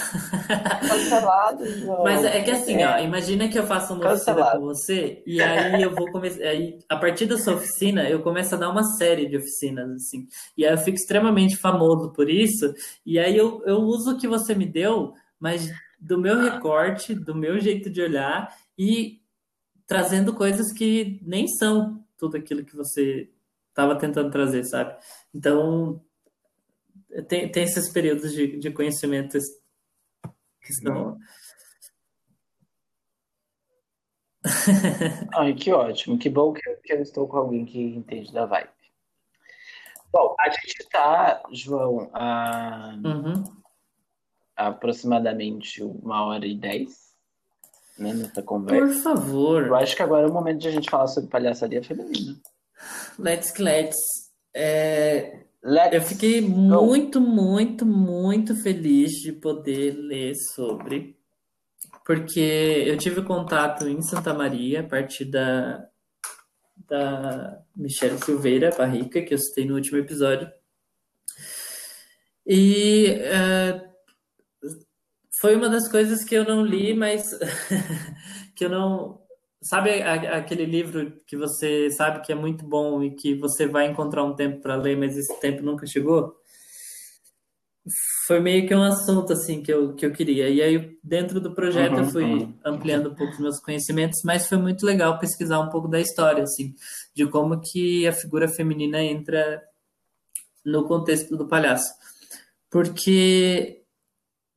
Cancelado. Não. Mas é que assim, é. ó, imagina que eu faço uma Cancelado. oficina com você e aí eu vou começar. Aí, a partir dessa oficina, eu começo a dar uma série de oficinas, assim. E aí eu fico extremamente famoso por isso. E aí eu, eu uso o que você me deu, mas do meu recorte, do meu jeito de olhar, e trazendo coisas que nem são tudo aquilo que você estava tentando trazer, sabe? Então, tem, tem esses períodos de, de conhecimento que estão. Ai, que ótimo. Que bom que eu, que eu estou com alguém que entende da vibe. Bom, a gente está, João, a Uhum. aproximadamente uma hora e dez, né, nessa Por conversa. Eu favor, acho que agora é o momento de a gente falar sobre palhaçaria feminina. let's que let's. É, eu Let's fiquei go! muito, muito, muito feliz de poder ler sobre, porque eu tive contato em Santa Maria a partir da, da Michelle Silveira Barrica, que eu citei no último episódio. E é, foi uma das coisas que eu não li, mas que eu não. Sabe aquele livro que você sabe que é muito bom e que você vai encontrar um tempo para ler, mas esse tempo nunca chegou? Foi meio que um assunto assim que eu, que eu queria. E aí, dentro do projeto, eu Uhum, fui uhum. ampliando um pouco os meus conhecimentos, mas foi muito legal pesquisar um pouco da história, assim, de como que a figura feminina entra no contexto do palhaço. Porque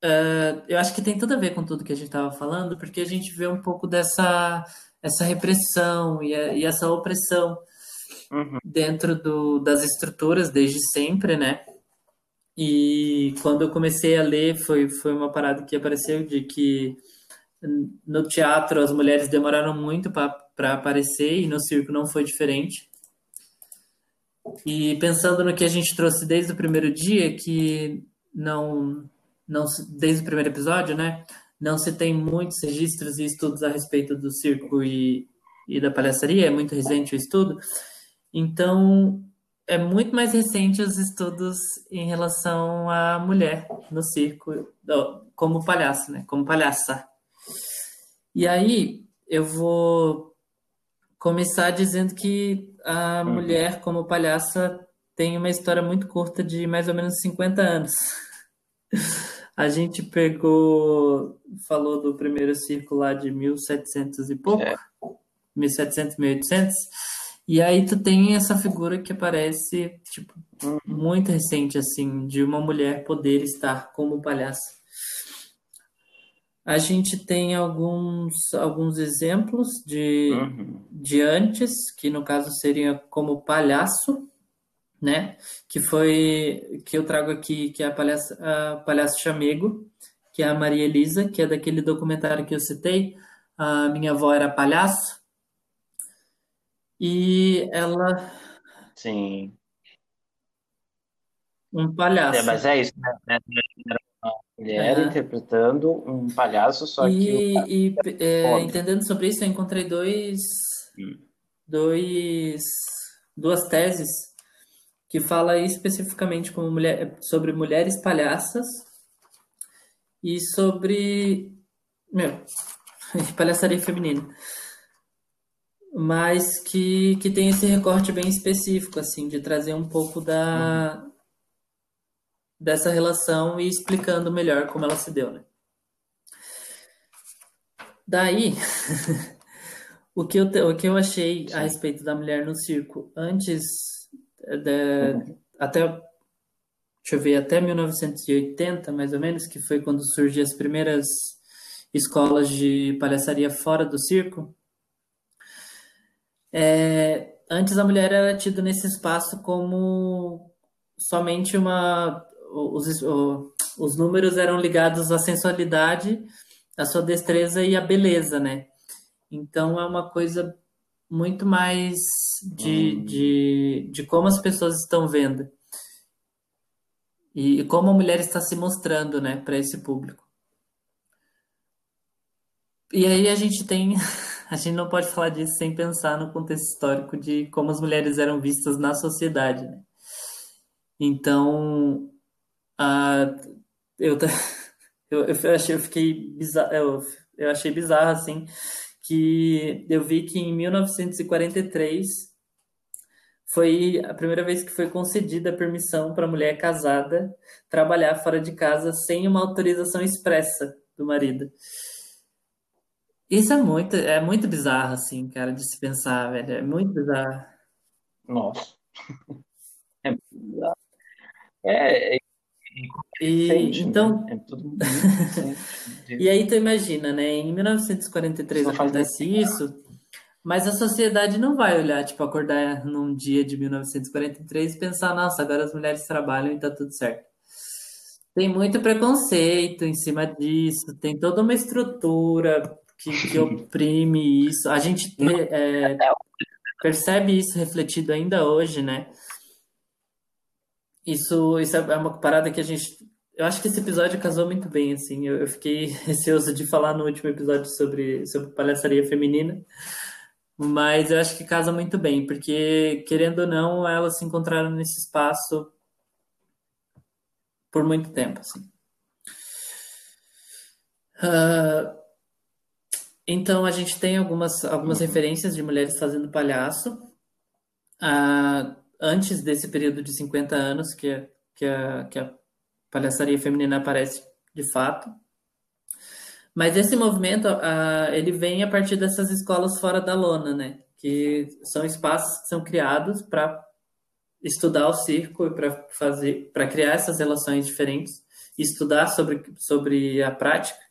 Uh, eu acho que tem tudo a ver com tudo que a gente estava falando, porque a gente vê um pouco dessa essa repressão e, a- e essa opressão Uhum. dentro do, das estruturas desde sempre, né? E quando eu comecei a ler, foi, foi uma parada que apareceu de que no teatro as mulheres demoraram muito para aparecer e no circo não foi diferente. E pensando no que a gente trouxe desde o primeiro dia, que não, não desde o primeiro episódio, né? Não se tem muitos registros e estudos a respeito do circo e, e da palhaçaria, é muito recente o estudo. Então, é muito mais recente os estudos em relação à mulher no circo, como palhaço, né? Como palhaça. E aí, eu vou começar dizendo que a Uhum. mulher como palhaça tem uma história muito curta de mais ou menos 50 anos. A gente pegou, falou do primeiro circo lá de 1700 e pouco, É. 1700, 1800, e aí tu tem essa figura que aparece, tipo, Uhum. muito recente, assim, de uma mulher poder estar como palhaça. A gente tem alguns, alguns exemplos de, Uhum. de antes, que no caso seria como palhaço, né? Que foi que eu trago aqui, que é a palhaça, a palhaço chamego, que é a Maria Elisa, que é daquele documentário que eu citei, a minha avó era palhaço, e ela Sim. um É, palhaço. mas é isso, né? Era uma mulher Aham. interpretando um palhaço, só que E, e, é, entendendo sobre isso, eu encontrei dois, Hum. dois, duas teses que fala especificamente mulher, sobre mulheres palhaças e sobre, meu, palhaçaria feminina. Mas que, que tem esse recorte bem específico, assim, de trazer um pouco da, dessa relação e explicando melhor como ela se deu, né? Daí, o que eu, o que eu achei a respeito da mulher no circo antes da, até, deixa eu ver, até 1980, mais ou menos, que foi quando surgiam as primeiras escolas de palhaçaria fora do circo, é, antes a mulher era tida nesse espaço como somente uma. Os, os números eram ligados à sensualidade, à sua destreza e à beleza, né? Então é uma coisa muito mais de, Hum. de, de como as pessoas estão vendo e, e como a mulher está se mostrando, né, para esse público. E aí a gente tem, a gente não pode falar disso sem pensar no contexto histórico de como as mulheres eram vistas na sociedade, né? Então, a, eu, eu, eu achei, eu fiquei bizarro, eu, eu achei bizarro, assim, que eu vi que em 1943 foi a primeira vez que foi concedida a permissão para mulher casada trabalhar fora de casa sem uma autorização expressa do marido. Isso é muito, é muito bizarro, assim, cara, de se pensar, velho. É muito bizarro. Nossa. É, é, é E, recente, então, né? É tudo. E aí tu imagina, né? Em 1943 Isso não faz nem acontece isso, Mas a sociedade não vai olhar, tipo, acordar num dia de 1943 e pensar, nossa, agora as mulheres trabalham e tá tudo certo. Tem muito preconceito em cima disso, tem toda uma estrutura que, que oprime isso. A gente é, percebe isso refletido ainda hoje, né? Isso, isso é uma parada que a gente. Eu acho que esse episódio casou muito bem, assim. Eu, eu fiquei receoso de falar no último episódio sobre, sobre palhaçaria feminina, mas eu acho que casa muito bem, porque, querendo ou não, elas se encontraram nesse espaço por muito tempo, assim. Uh, então, a gente tem algumas, algumas referências de mulheres fazendo palhaço. Uh, antes desse período de 50 anos que, a, que, a, que a palhaçaria feminina aparece de fato. Mas esse movimento, ele vem a partir dessas escolas fora da lona, né? Que são espaços que são criados para estudar o circo e para fazer, para criar essas relações diferentes, estudar sobre, sobre a prática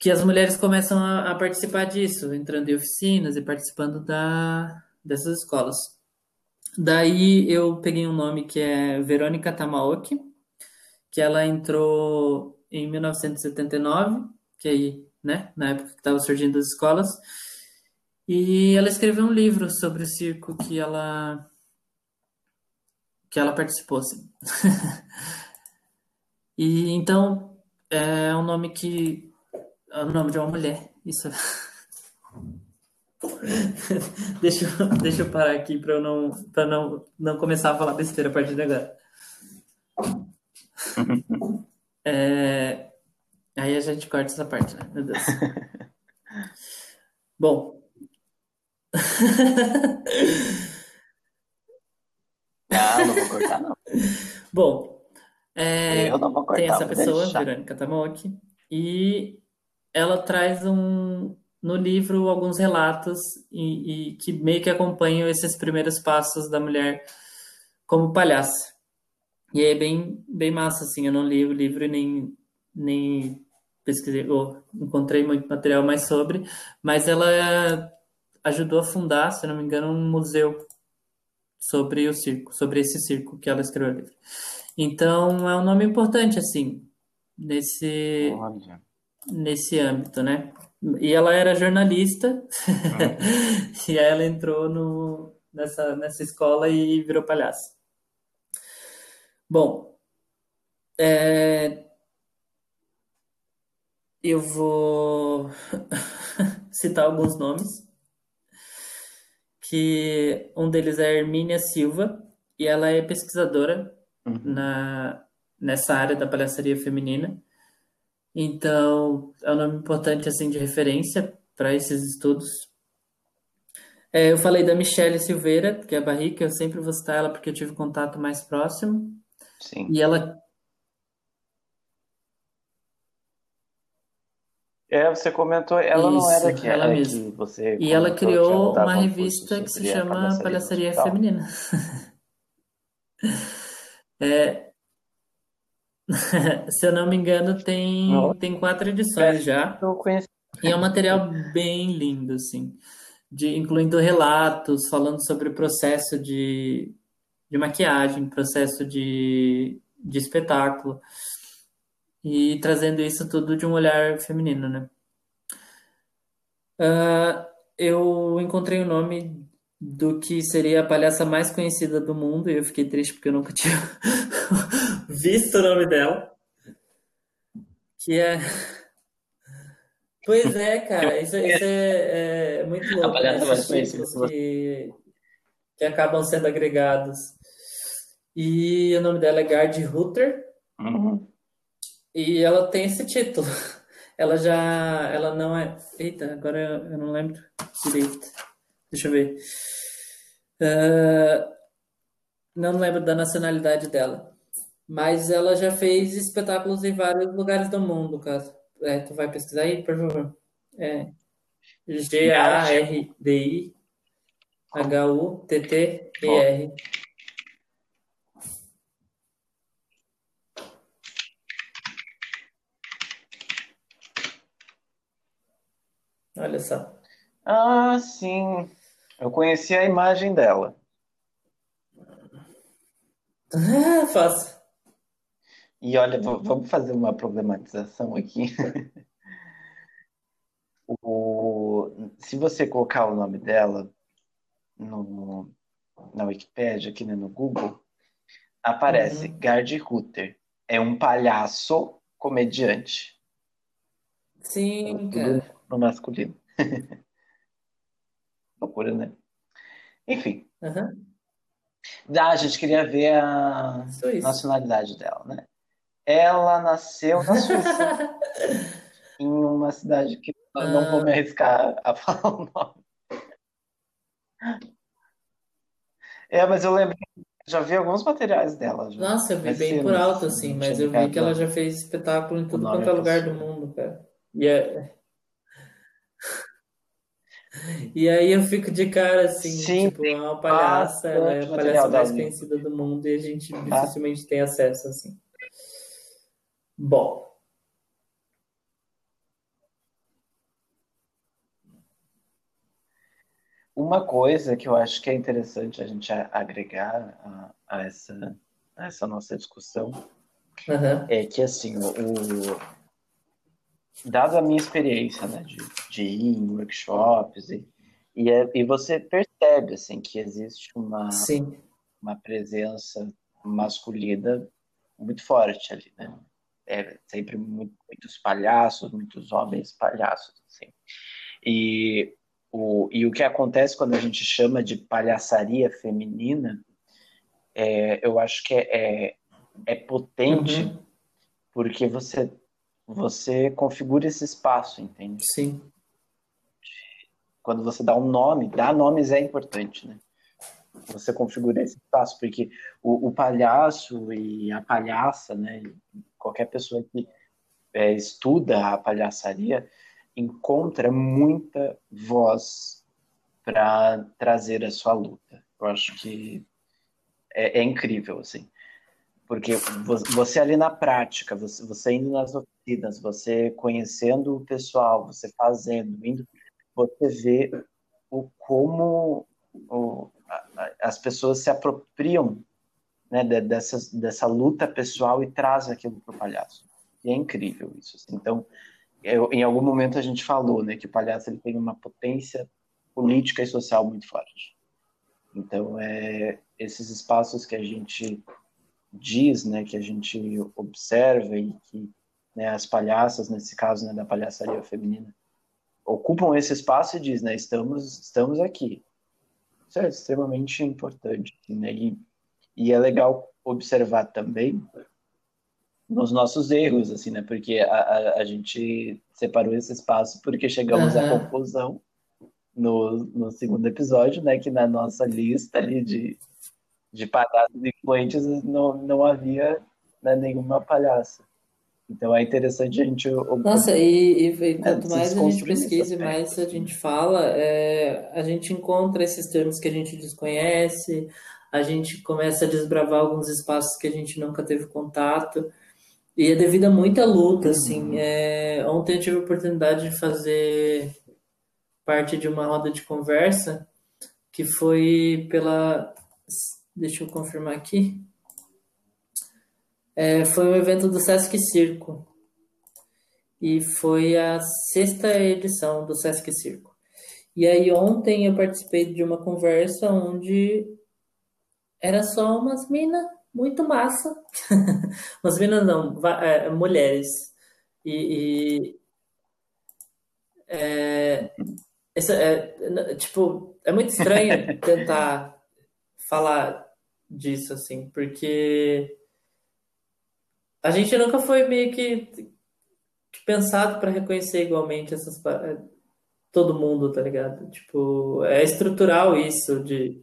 que as mulheres começam a, a, participar disso, entrando em oficinas e participando da, dessas escolas. Daí eu peguei um nome que é Verônica Tamaoki, que ela entrou em 1979, que aí, né, na época que estava surgindo as escolas, e ela escreveu um livro sobre o circo que ela que ela participou, assim. e então é um nome que é o nome de uma mulher. Isso. deixa, eu, deixa eu parar aqui para eu não, pra não, não começar a falar besteira a partir de agora. É, aí a gente corta essa parte, né? Meu Deus. Bom. Não, não vou cortar, não. Bom, é, eu não vou cortar, tem essa pessoa, deixar. Verônica Tamoki, e ela traz um, no livro alguns relatos e, e, que meio que acompanham esses primeiros passos da mulher como palhaça. E é bem, bem massa, assim, eu não li o livro e nem, nem pesquisei, ou encontrei muito material mais sobre, mas ela ajudou a fundar, se não me engano, um museu sobre o circo, sobre esse circo que ela escreveu o livro. Então, é um nome importante, assim, nesse... Olha nesse âmbito, né? E ela era jornalista, e aí ela entrou no, nessa, nessa escola e virou palhaço. Bom, é, eu vou citar alguns nomes, que um deles é Hermínia Silva, e ela é pesquisadora Uhum. na, nessa área da palhaçaria feminina. Então, é um nome importante assim de referência para esses estudos. É, eu falei da Michelle Silveira, que é a Barrica, eu sempre vou citar ela porque eu tive contato mais próximo. Sim. E ela É, você comentou, ela não era Isso, que, ela é, mesma. que você E ela criou uma um revista que se chama palhaçaria. Feminina. É, se eu não me engano, tem, tem quatro edições já. Eu conheci. E é um material bem lindo, assim, de, incluindo relatos, falando sobre o processo de, de maquiagem, processo de, de espetáculo, e trazendo isso tudo de um olhar feminino, né? Ah, eu encontrei o nome do que seria a palhaça mais conhecida do mundo, e eu fiquei triste porque eu nunca tinha visto o nome dela, que é... Pois é, cara, isso, isso é, é muito louco, palhaça né? mais Esses conhecida que, que acabam sendo agregados. E o nome dela é Gard Rutter, Uhum. e ela tem esse título. Ela já, ela não é. Eita, agora eu, eu não lembro direito. Deixa eu ver. Ah, não lembro da nacionalidade dela. Mas ela já fez espetáculos em vários lugares do mundo, caso. É, tu vai pesquisar aí, por favor. É G-A-R-D-I-H-U-T-T-E-R. Olha só. Ah, sim. Eu conheci a imagem dela. Ah, fácil. E olha, vamos fazer uma problematização aqui. O, se você colocar o nome dela no, na Wikipédia, aqui né, no Google, aparece Uhum. Gard Rutter. É um palhaço comediante. Sim, cara. no masculino. Loucura, né? Enfim. Aham. Ah, a gente queria ver a nacionalidade dela, né? Ela nasceu na Suíça, em uma cidade que eu não vou me arriscar a falar o nome. É, mas eu lembro, já vi alguns materiais dela. Já. Nossa, eu vi Mas bem cenas, por alto, assim, mas eu vi que ela já fez espetáculo em tudo quanto é da lugar do mundo, cara. E, é... e aí eu fico de cara, assim, Sim, tipo, é uma palhaça, ela é a palhaça mais conhecida do mundo e a gente dificilmente tem acesso, assim. Bom, Uma coisa que eu acho que é interessante a gente agregar a, a essa, a essa nossa discussão aham, é que, assim, o- dado a minha experiência, né, de, de ir em workshops e, e, é- e você percebe, assim, que existe uma, sim, uma presença masculina muito forte ali, né? É sempre mu- muitos palhaços, muitos homens palhaços, assim. E o, e o que acontece quando a gente chama de palhaçaria feminina, é, eu acho que é, é, é potente uhum, porque você, você configura esse espaço, entende? sim, Quando você dá um nome, dar nomes é importante, né? Você configura esse espaço, porque o, o palhaço e a palhaça, né? Qualquer pessoa que é, estuda a palhaçaria encontra muita voz para trazer a sua luta. Eu acho que é, é incrível, assim. Porque vo- você ali na prática, você, você indo nas você conhecendo o pessoal, você fazendo, indo, você vê o como o, a- as pessoas se apropriam né, de- dessa, dessa luta pessoal e trazem aquilo para o palhaço. E é incrível isso. assim. Então, eu- em algum momento a gente falou né, que o palhaço ele tem uma potência política e social muito forte. Então, é, esses espaços que a gente diz, né, que a gente observa e que né, as palhaças, nesse caso né, da palhaçaria feminina, ocupam esse espaço e diz, né, estamos, estamos aqui. Isso é extremamente importante, assim, né, e, e é legal observar também nos nossos erros, assim, né, porque a, a, a gente separou esse espaço porque chegamos à Aham. conclusão no, no segundo episódio, né, que na nossa lista ali de, de palhaços influentes não, não havia né, nenhuma palhaça. Então é interessante a gente Nossa, e, e- e quanto se mais a gente pesquisa e mais a gente fala, é, a gente encontra esses termos que a gente desconhece, a gente começa a desbravar alguns espaços que a gente nunca teve contato, e é devido a muita luta, assim. Uhum. É, ontem eu tive a oportunidade de fazer parte de uma roda de conversa que foi pela. Deixa eu confirmar aqui. É, foi um evento do Sesc Circo. E foi a sexta edição do Sesc Circo. E aí ontem eu participei de uma conversa onde era só umas minas muito massa. umas minas não, é, mulheres. E, e, é, essa, é, tipo, é muito estranho tentar falar disso, assim, porque a gente nunca foi meio que, pensado para reconhecer igualmente essas é, todo mundo, tá ligado? Tipo, é estrutural isso de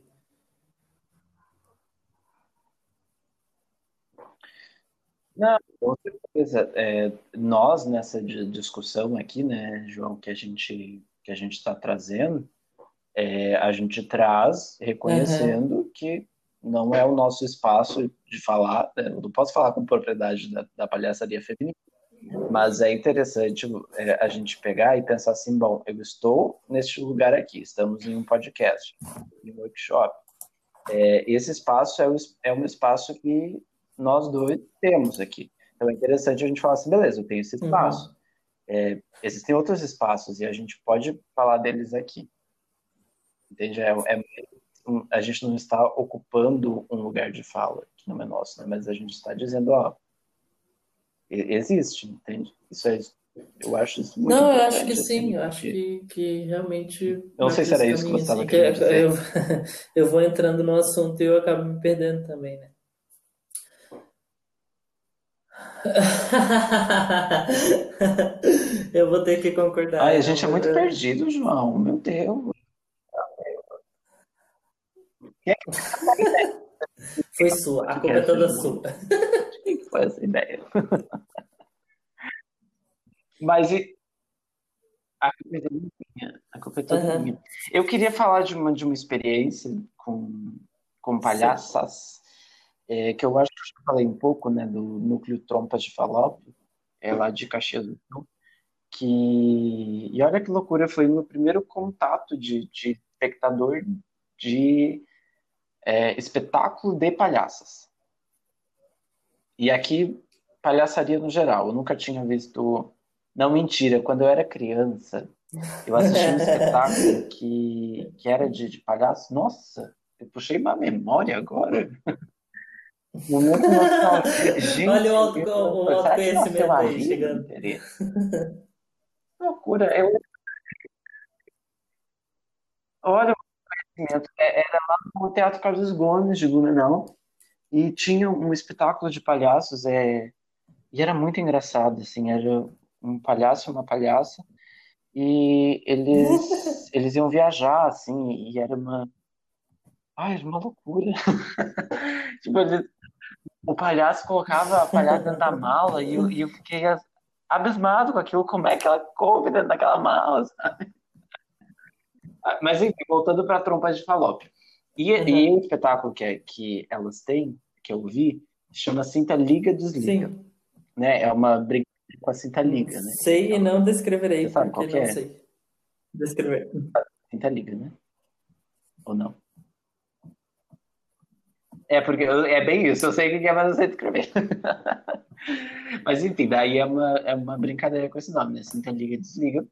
Não, com certeza. É, nós, nessa di- discussão aqui, né, João, que a gente que a gente está trazendo, é, a gente traz reconhecendo que não é o nosso espaço de falar, né, eu não posso falar com propriedade da, da palhaçaria feminina, Mas é interessante é, a gente pegar e pensar assim, bom, eu estou neste lugar aqui, estamos em um podcast, em um workshop. É, esse espaço é, o, é um espaço que nós dois temos aqui. Então é interessante a gente falar assim, beleza, eu tenho esse espaço. Uhum. É, existem outros espaços e a gente pode falar deles aqui. Entende? É, é, a gente não está ocupando um lugar de fala, que não é nosso, né? mas a gente está dizendo, ó, existe, entende? Isso é eu acho isso muito Não, eu acho que sim, assim, eu acho que, que realmente. Eu não sei se era isso que você estava assim, querendo dizer. Eu, eu vou entrando no assunto e eu acabo me perdendo também, né? eu vou ter que concordar. Ai, a gente é muito perdido, João. Meu Deus. Foi sua, a culpa é toda sua. Quem foi essa ideia? Mas a culpa é toda minha. A culpa é toda uhum. minha. Eu queria falar de uma, de uma experiência com, com palhaças, é, que eu acho que eu já falei um pouco, né, do núcleo Trompas de Falópio, é lá de Caxias do Sul, que... E olha que loucura, foi o meu primeiro contato de, de espectador de é, espetáculo de palhaças. E aqui, palhaçaria no geral. Eu nunca tinha visto não, mentira. Quando eu era criança, eu assisti um espetáculo que, que era de, de palhaço. Nossa, eu puxei uma memória agora. Momento Gente, Olha o, autoconhecimento aí chegando. Loucura. Eu... Olha era lá no Teatro Carlos Gomes de Blumenau. E tinha um espetáculo de palhaços. É... E era muito engraçado, assim. Era um palhaço e uma palhaça, e eles, eles iam viajar, assim, e era uma. Ai, era uma loucura. tipo, ele... o palhaço colocava a palhaça dentro da mala e eu, e eu fiquei abismado com aquilo, como é que ela coube dentro daquela mala, sabe? Ah, mas enfim, voltando para a trompa de falópio. E, uhum. e o espetáculo que, é, que elas têm, que eu vi, chama Cinta Liga Desliga. Sim. Né? É uma brincadeira com a cinta liga, né? Sei então, e não descreverei, porque qual não é? sei. Descrever. Cinta liga, né? Ou não? É, porque é bem isso, eu sei o que é, mas não sei descrever. mas enfim, daí é uma, é uma brincadeira com esse nome, né? Cinta liga, desliga.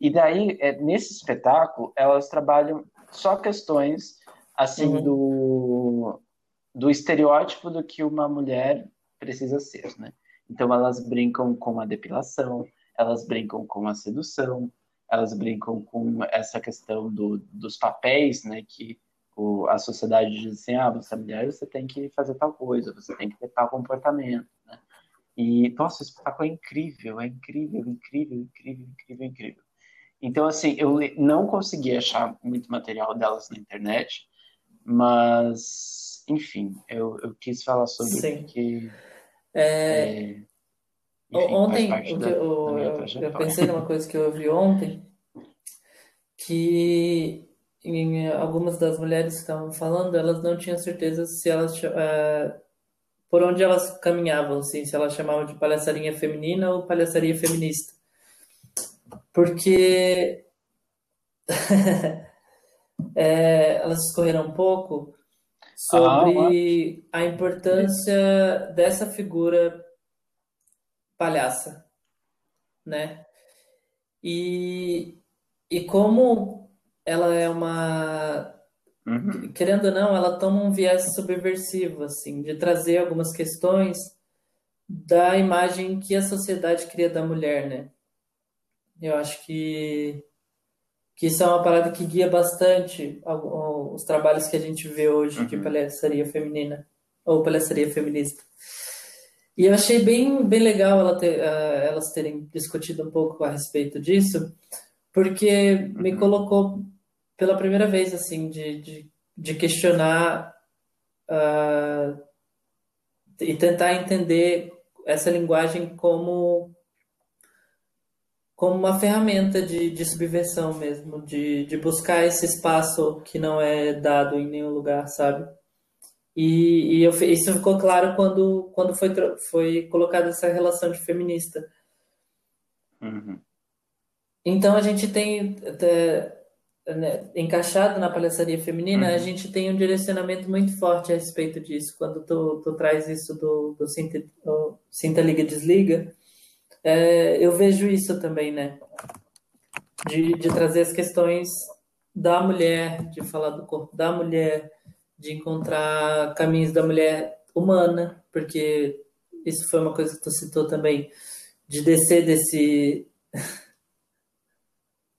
E daí, é, nesse espetáculo, elas trabalham só questões, assim, uhum. do, do estereótipo do que uma mulher precisa ser, né? Então elas brincam com a depilação, elas brincam com a sedução, elas brincam com essa questão do, dos papéis, né? Que o, a sociedade diz assim, ah, você é mulher, você tem que fazer tal coisa, você tem que ter tal comportamento, né? E, nossa, o espetáculo é incrível, é incrível, incrível, incrível, incrível, incrível. Então, assim, eu não consegui achar muito material delas na internet, mas, enfim, eu, eu quis falar sobre Sim. porque é, é, enfim, ontem, o da, eu, eu, eu pensei numa coisa que eu ouvi ontem, que em algumas das mulheres que estavam falando, elas não tinham certeza se elas uh, por onde elas caminhavam, assim, se elas chamavam de palhaçaria feminina ou palhaçaria feminista. Porque é, elas escorreram um pouco sobre ah, a importância dessa figura palhaça, né? E, e como ela é uma uhum. querendo ou não, ela toma um viés subversivo assim, de trazer algumas questões da imagem que a sociedade cria da mulher, né? Eu acho que que isso é uma parada que guia bastante os trabalhos que a gente vê hoje uhum. de palhaçaria feminina ou palhaçaria feminista. E eu achei bem, bem legal ela ter, uh, elas terem discutido um pouco a respeito disso, porque uhum. me colocou pela primeira vez assim de, de, de questionar uh, e tentar entender essa linguagem como como uma ferramenta de, de subversão mesmo, de, de buscar esse espaço que não é dado em nenhum lugar, sabe? E, e eu, isso ficou claro quando, quando foi, foi colocada essa relação de feminista. Uhum. Então a gente tem até, né, encaixado na palhaçaria feminina, a Uhum. gente tem um direcionamento muito forte a respeito disso. Quando tu, tu traz isso do, do Sinta, o Sinta Liga Desliga, é, eu vejo isso também, né? De, de trazer as questões da mulher, de falar do corpo da mulher, de encontrar caminhos da mulher humana, porque isso foi uma coisa que tu citou também, de descer desse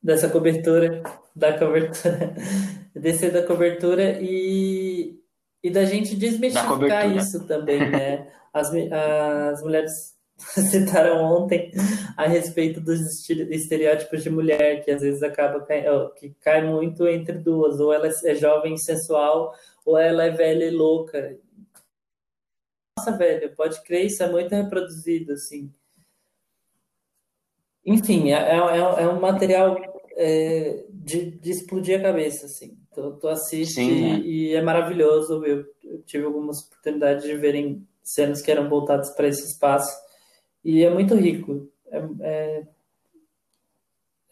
dessa cobertura, da cobertura, descer da cobertura e, e da gente desmistificar isso também, né? As, as mulheres citaram ontem a respeito dos estereótipos de mulher, que às vezes acaba que cai muito entre duas, ou ela é jovem e sensual, ou ela é velha e louca. Nossa, velho, pode crer, isso é muito reproduzido, assim. Enfim, é, é, é é um material é, de, de explodir a cabeça, assim. Tu, tu assiste Sim, né? e é maravilhoso. Eu, eu tive algumas oportunidades de verem cenas que eram voltadas para esse espaço e é muito rico. É, é-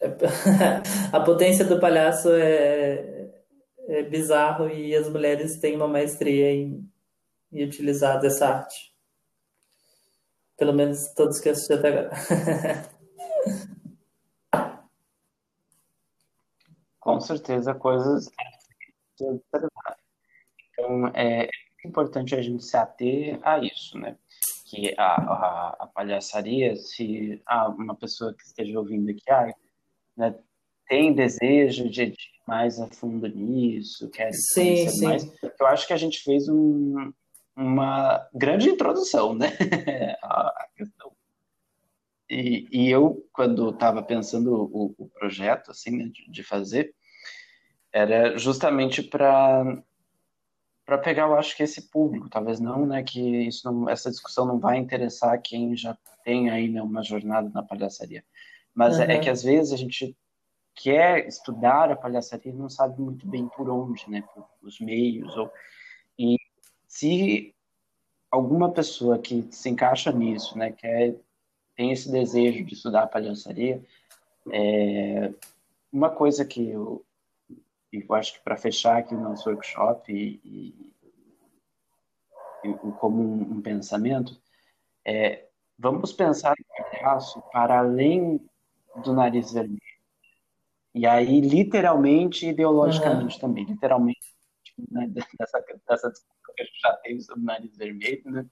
é- a potência do palhaço é, é bizarro e as mulheres têm uma maestria em, em utilizar dessa arte. Pelo menos todos que assisti até agora. Com certeza, coisas. Então, é, é importante a gente se ater a isso, né? Que a, a, a palhaçaria, se ah, uma pessoa que esteja ouvindo aqui, ah, né, tem desejo de ir mais a fundo nisso, quer Sim, sim. mais, eu acho que a gente fez um, uma grande introdução, né? A, a questão. E, e eu, quando estava pensando o, o projeto, assim, né, de, de fazer, era justamente para para pegar, eu acho que esse público, talvez não, né, que isso não, essa discussão não vai interessar quem já tem aí né, uma jornada na palhaçaria, mas é, é que às vezes a gente quer estudar a palhaçaria e não sabe muito bem por onde, né, por os meios ou e se alguma pessoa que se encaixa nisso, né, quer tem esse desejo de estudar a palhaçaria, é, uma coisa que eu, eu acho que para fechar aqui o nosso workshop e, e- e como um, um pensamento, é vamos pensar no palhaço para além do nariz vermelho. E aí, literalmente e ideologicamente também. Literalmente, né, dessa, dessa discussão que a gente já teve sobre o nariz vermelho, né?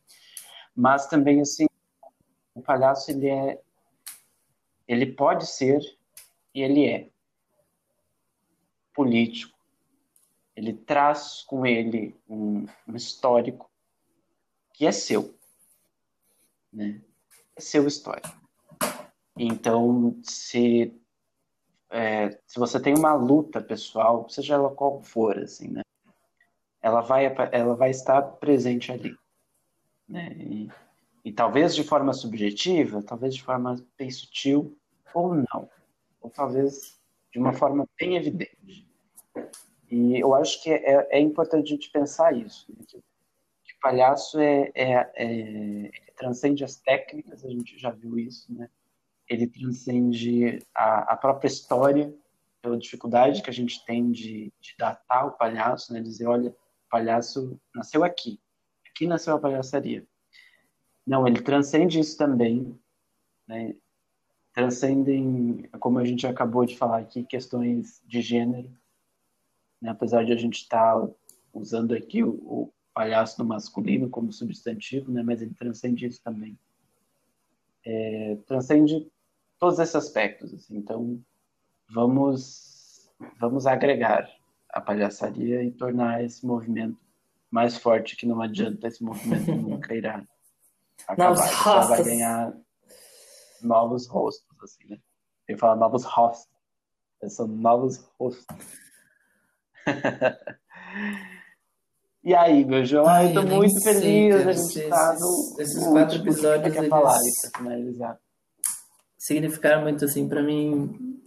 Mas também, assim, o palhaço, ele é... Ele pode ser e ele é político. Ele traz com ele um, um histórico que é seu, né? É seu histórico. Então, se é, se você tem uma luta pessoal, seja ela qual for, assim, né? Ela vai ela vai estar presente ali, né? E, e talvez de forma subjetiva, talvez de forma bem sutil ou não, ou talvez de uma forma bem evidente. E eu acho que é, é importante a gente pensar isso, né? que, que palhaço é, é, é, transcende as técnicas, a gente já viu isso, né? Ele transcende a, a própria história, pela dificuldade que a gente tem de, de datar o palhaço, né? Dizer, olha, o palhaço nasceu aqui, aqui nasceu a palhaçaria. Não, ele transcende isso também, né? Transcendem, como a gente acabou de falar aqui, questões de gênero, né? apesar de a gente estar tá usando aqui o, o, palhaço no masculino como substantivo, né? mas ele transcende isso também. É, transcende todos esses aspectos. Assim. Então, vamos, vamos agregar a palhaçaria e tornar esse movimento mais forte, que não adianta esse movimento nunca irá acabar. Só vai ganhar novos rostos, assim, né? Eu falo novos rostos. São novos rostos. e aí, meu João? Ai, eu tô eu muito feliz a gente estar tá no. Esses quatro episódios. Que falar eles... pra finalizar. Significaram muito, assim, para mim,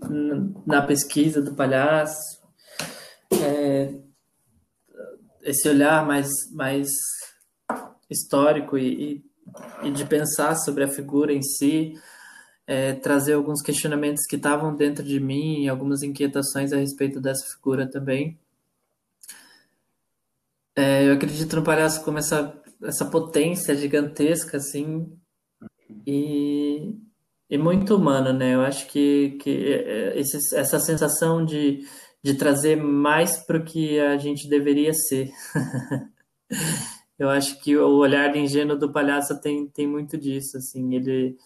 na pesquisa do palhaço. É, esse olhar mais, mais histórico e, e, e de pensar sobre a figura em si é, trazer alguns questionamentos que estavam dentro de mim e algumas inquietações a respeito dessa figura também. É, eu acredito no palhaço como essa, essa potência gigantesca, assim, e, e muito humano, né? Eu acho que, que é, esse, essa sensação de, de trazer mais para o que a gente deveria ser. eu acho que o olhar ingênuo do palhaço tem, tem muito disso, assim, ele...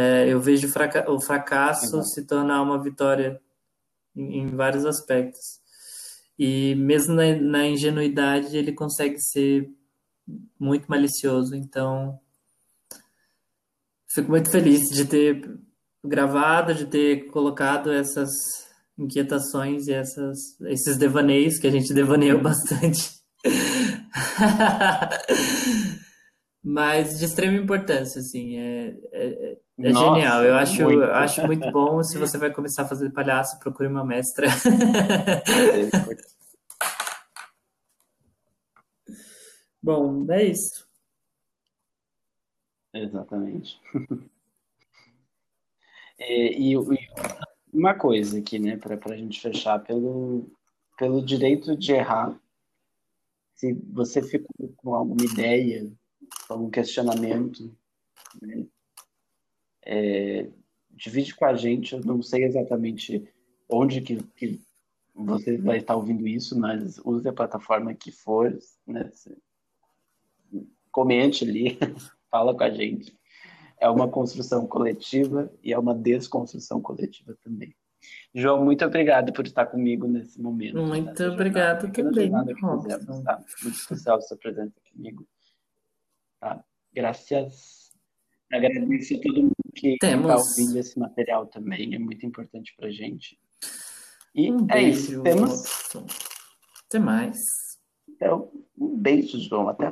É, eu vejo fraca o fracasso se tornar uma vitória em, em vários aspectos. E mesmo na, na ingenuidade, ele consegue ser muito malicioso. Então, fico muito feliz de ter gravado, de ter colocado essas inquietações e essas, esses devaneios que a gente devaneou bastante. Mas de extrema importância, assim, é, é, é Nossa, genial. Eu acho, muito. acho muito bom. Se você vai começar a fazer palhaço, procure uma mestra. bom, é isso. Exatamente. e, e, uma coisa aqui, né, para a gente fechar, pelo, pelo direito de errar, se você ficou com alguma ideia, algum questionamento, né, é, divide com a gente. Eu não sei exatamente onde que, que você vai estar ouvindo isso, mas use a plataforma que for, né? Comente ali, fala com a gente. É uma construção coletiva e é uma desconstrução coletiva também. João, muito obrigado por estar comigo nesse momento. Muito obrigado também, Robson. Tá? Muito especial a sua presença comigo. Tá? Graças. Agradeço a todo mundo que está ouvindo esse material também, é muito importante para gente. E um é beijo, isso. Temos. Até mais. Então, um beijo, João. Até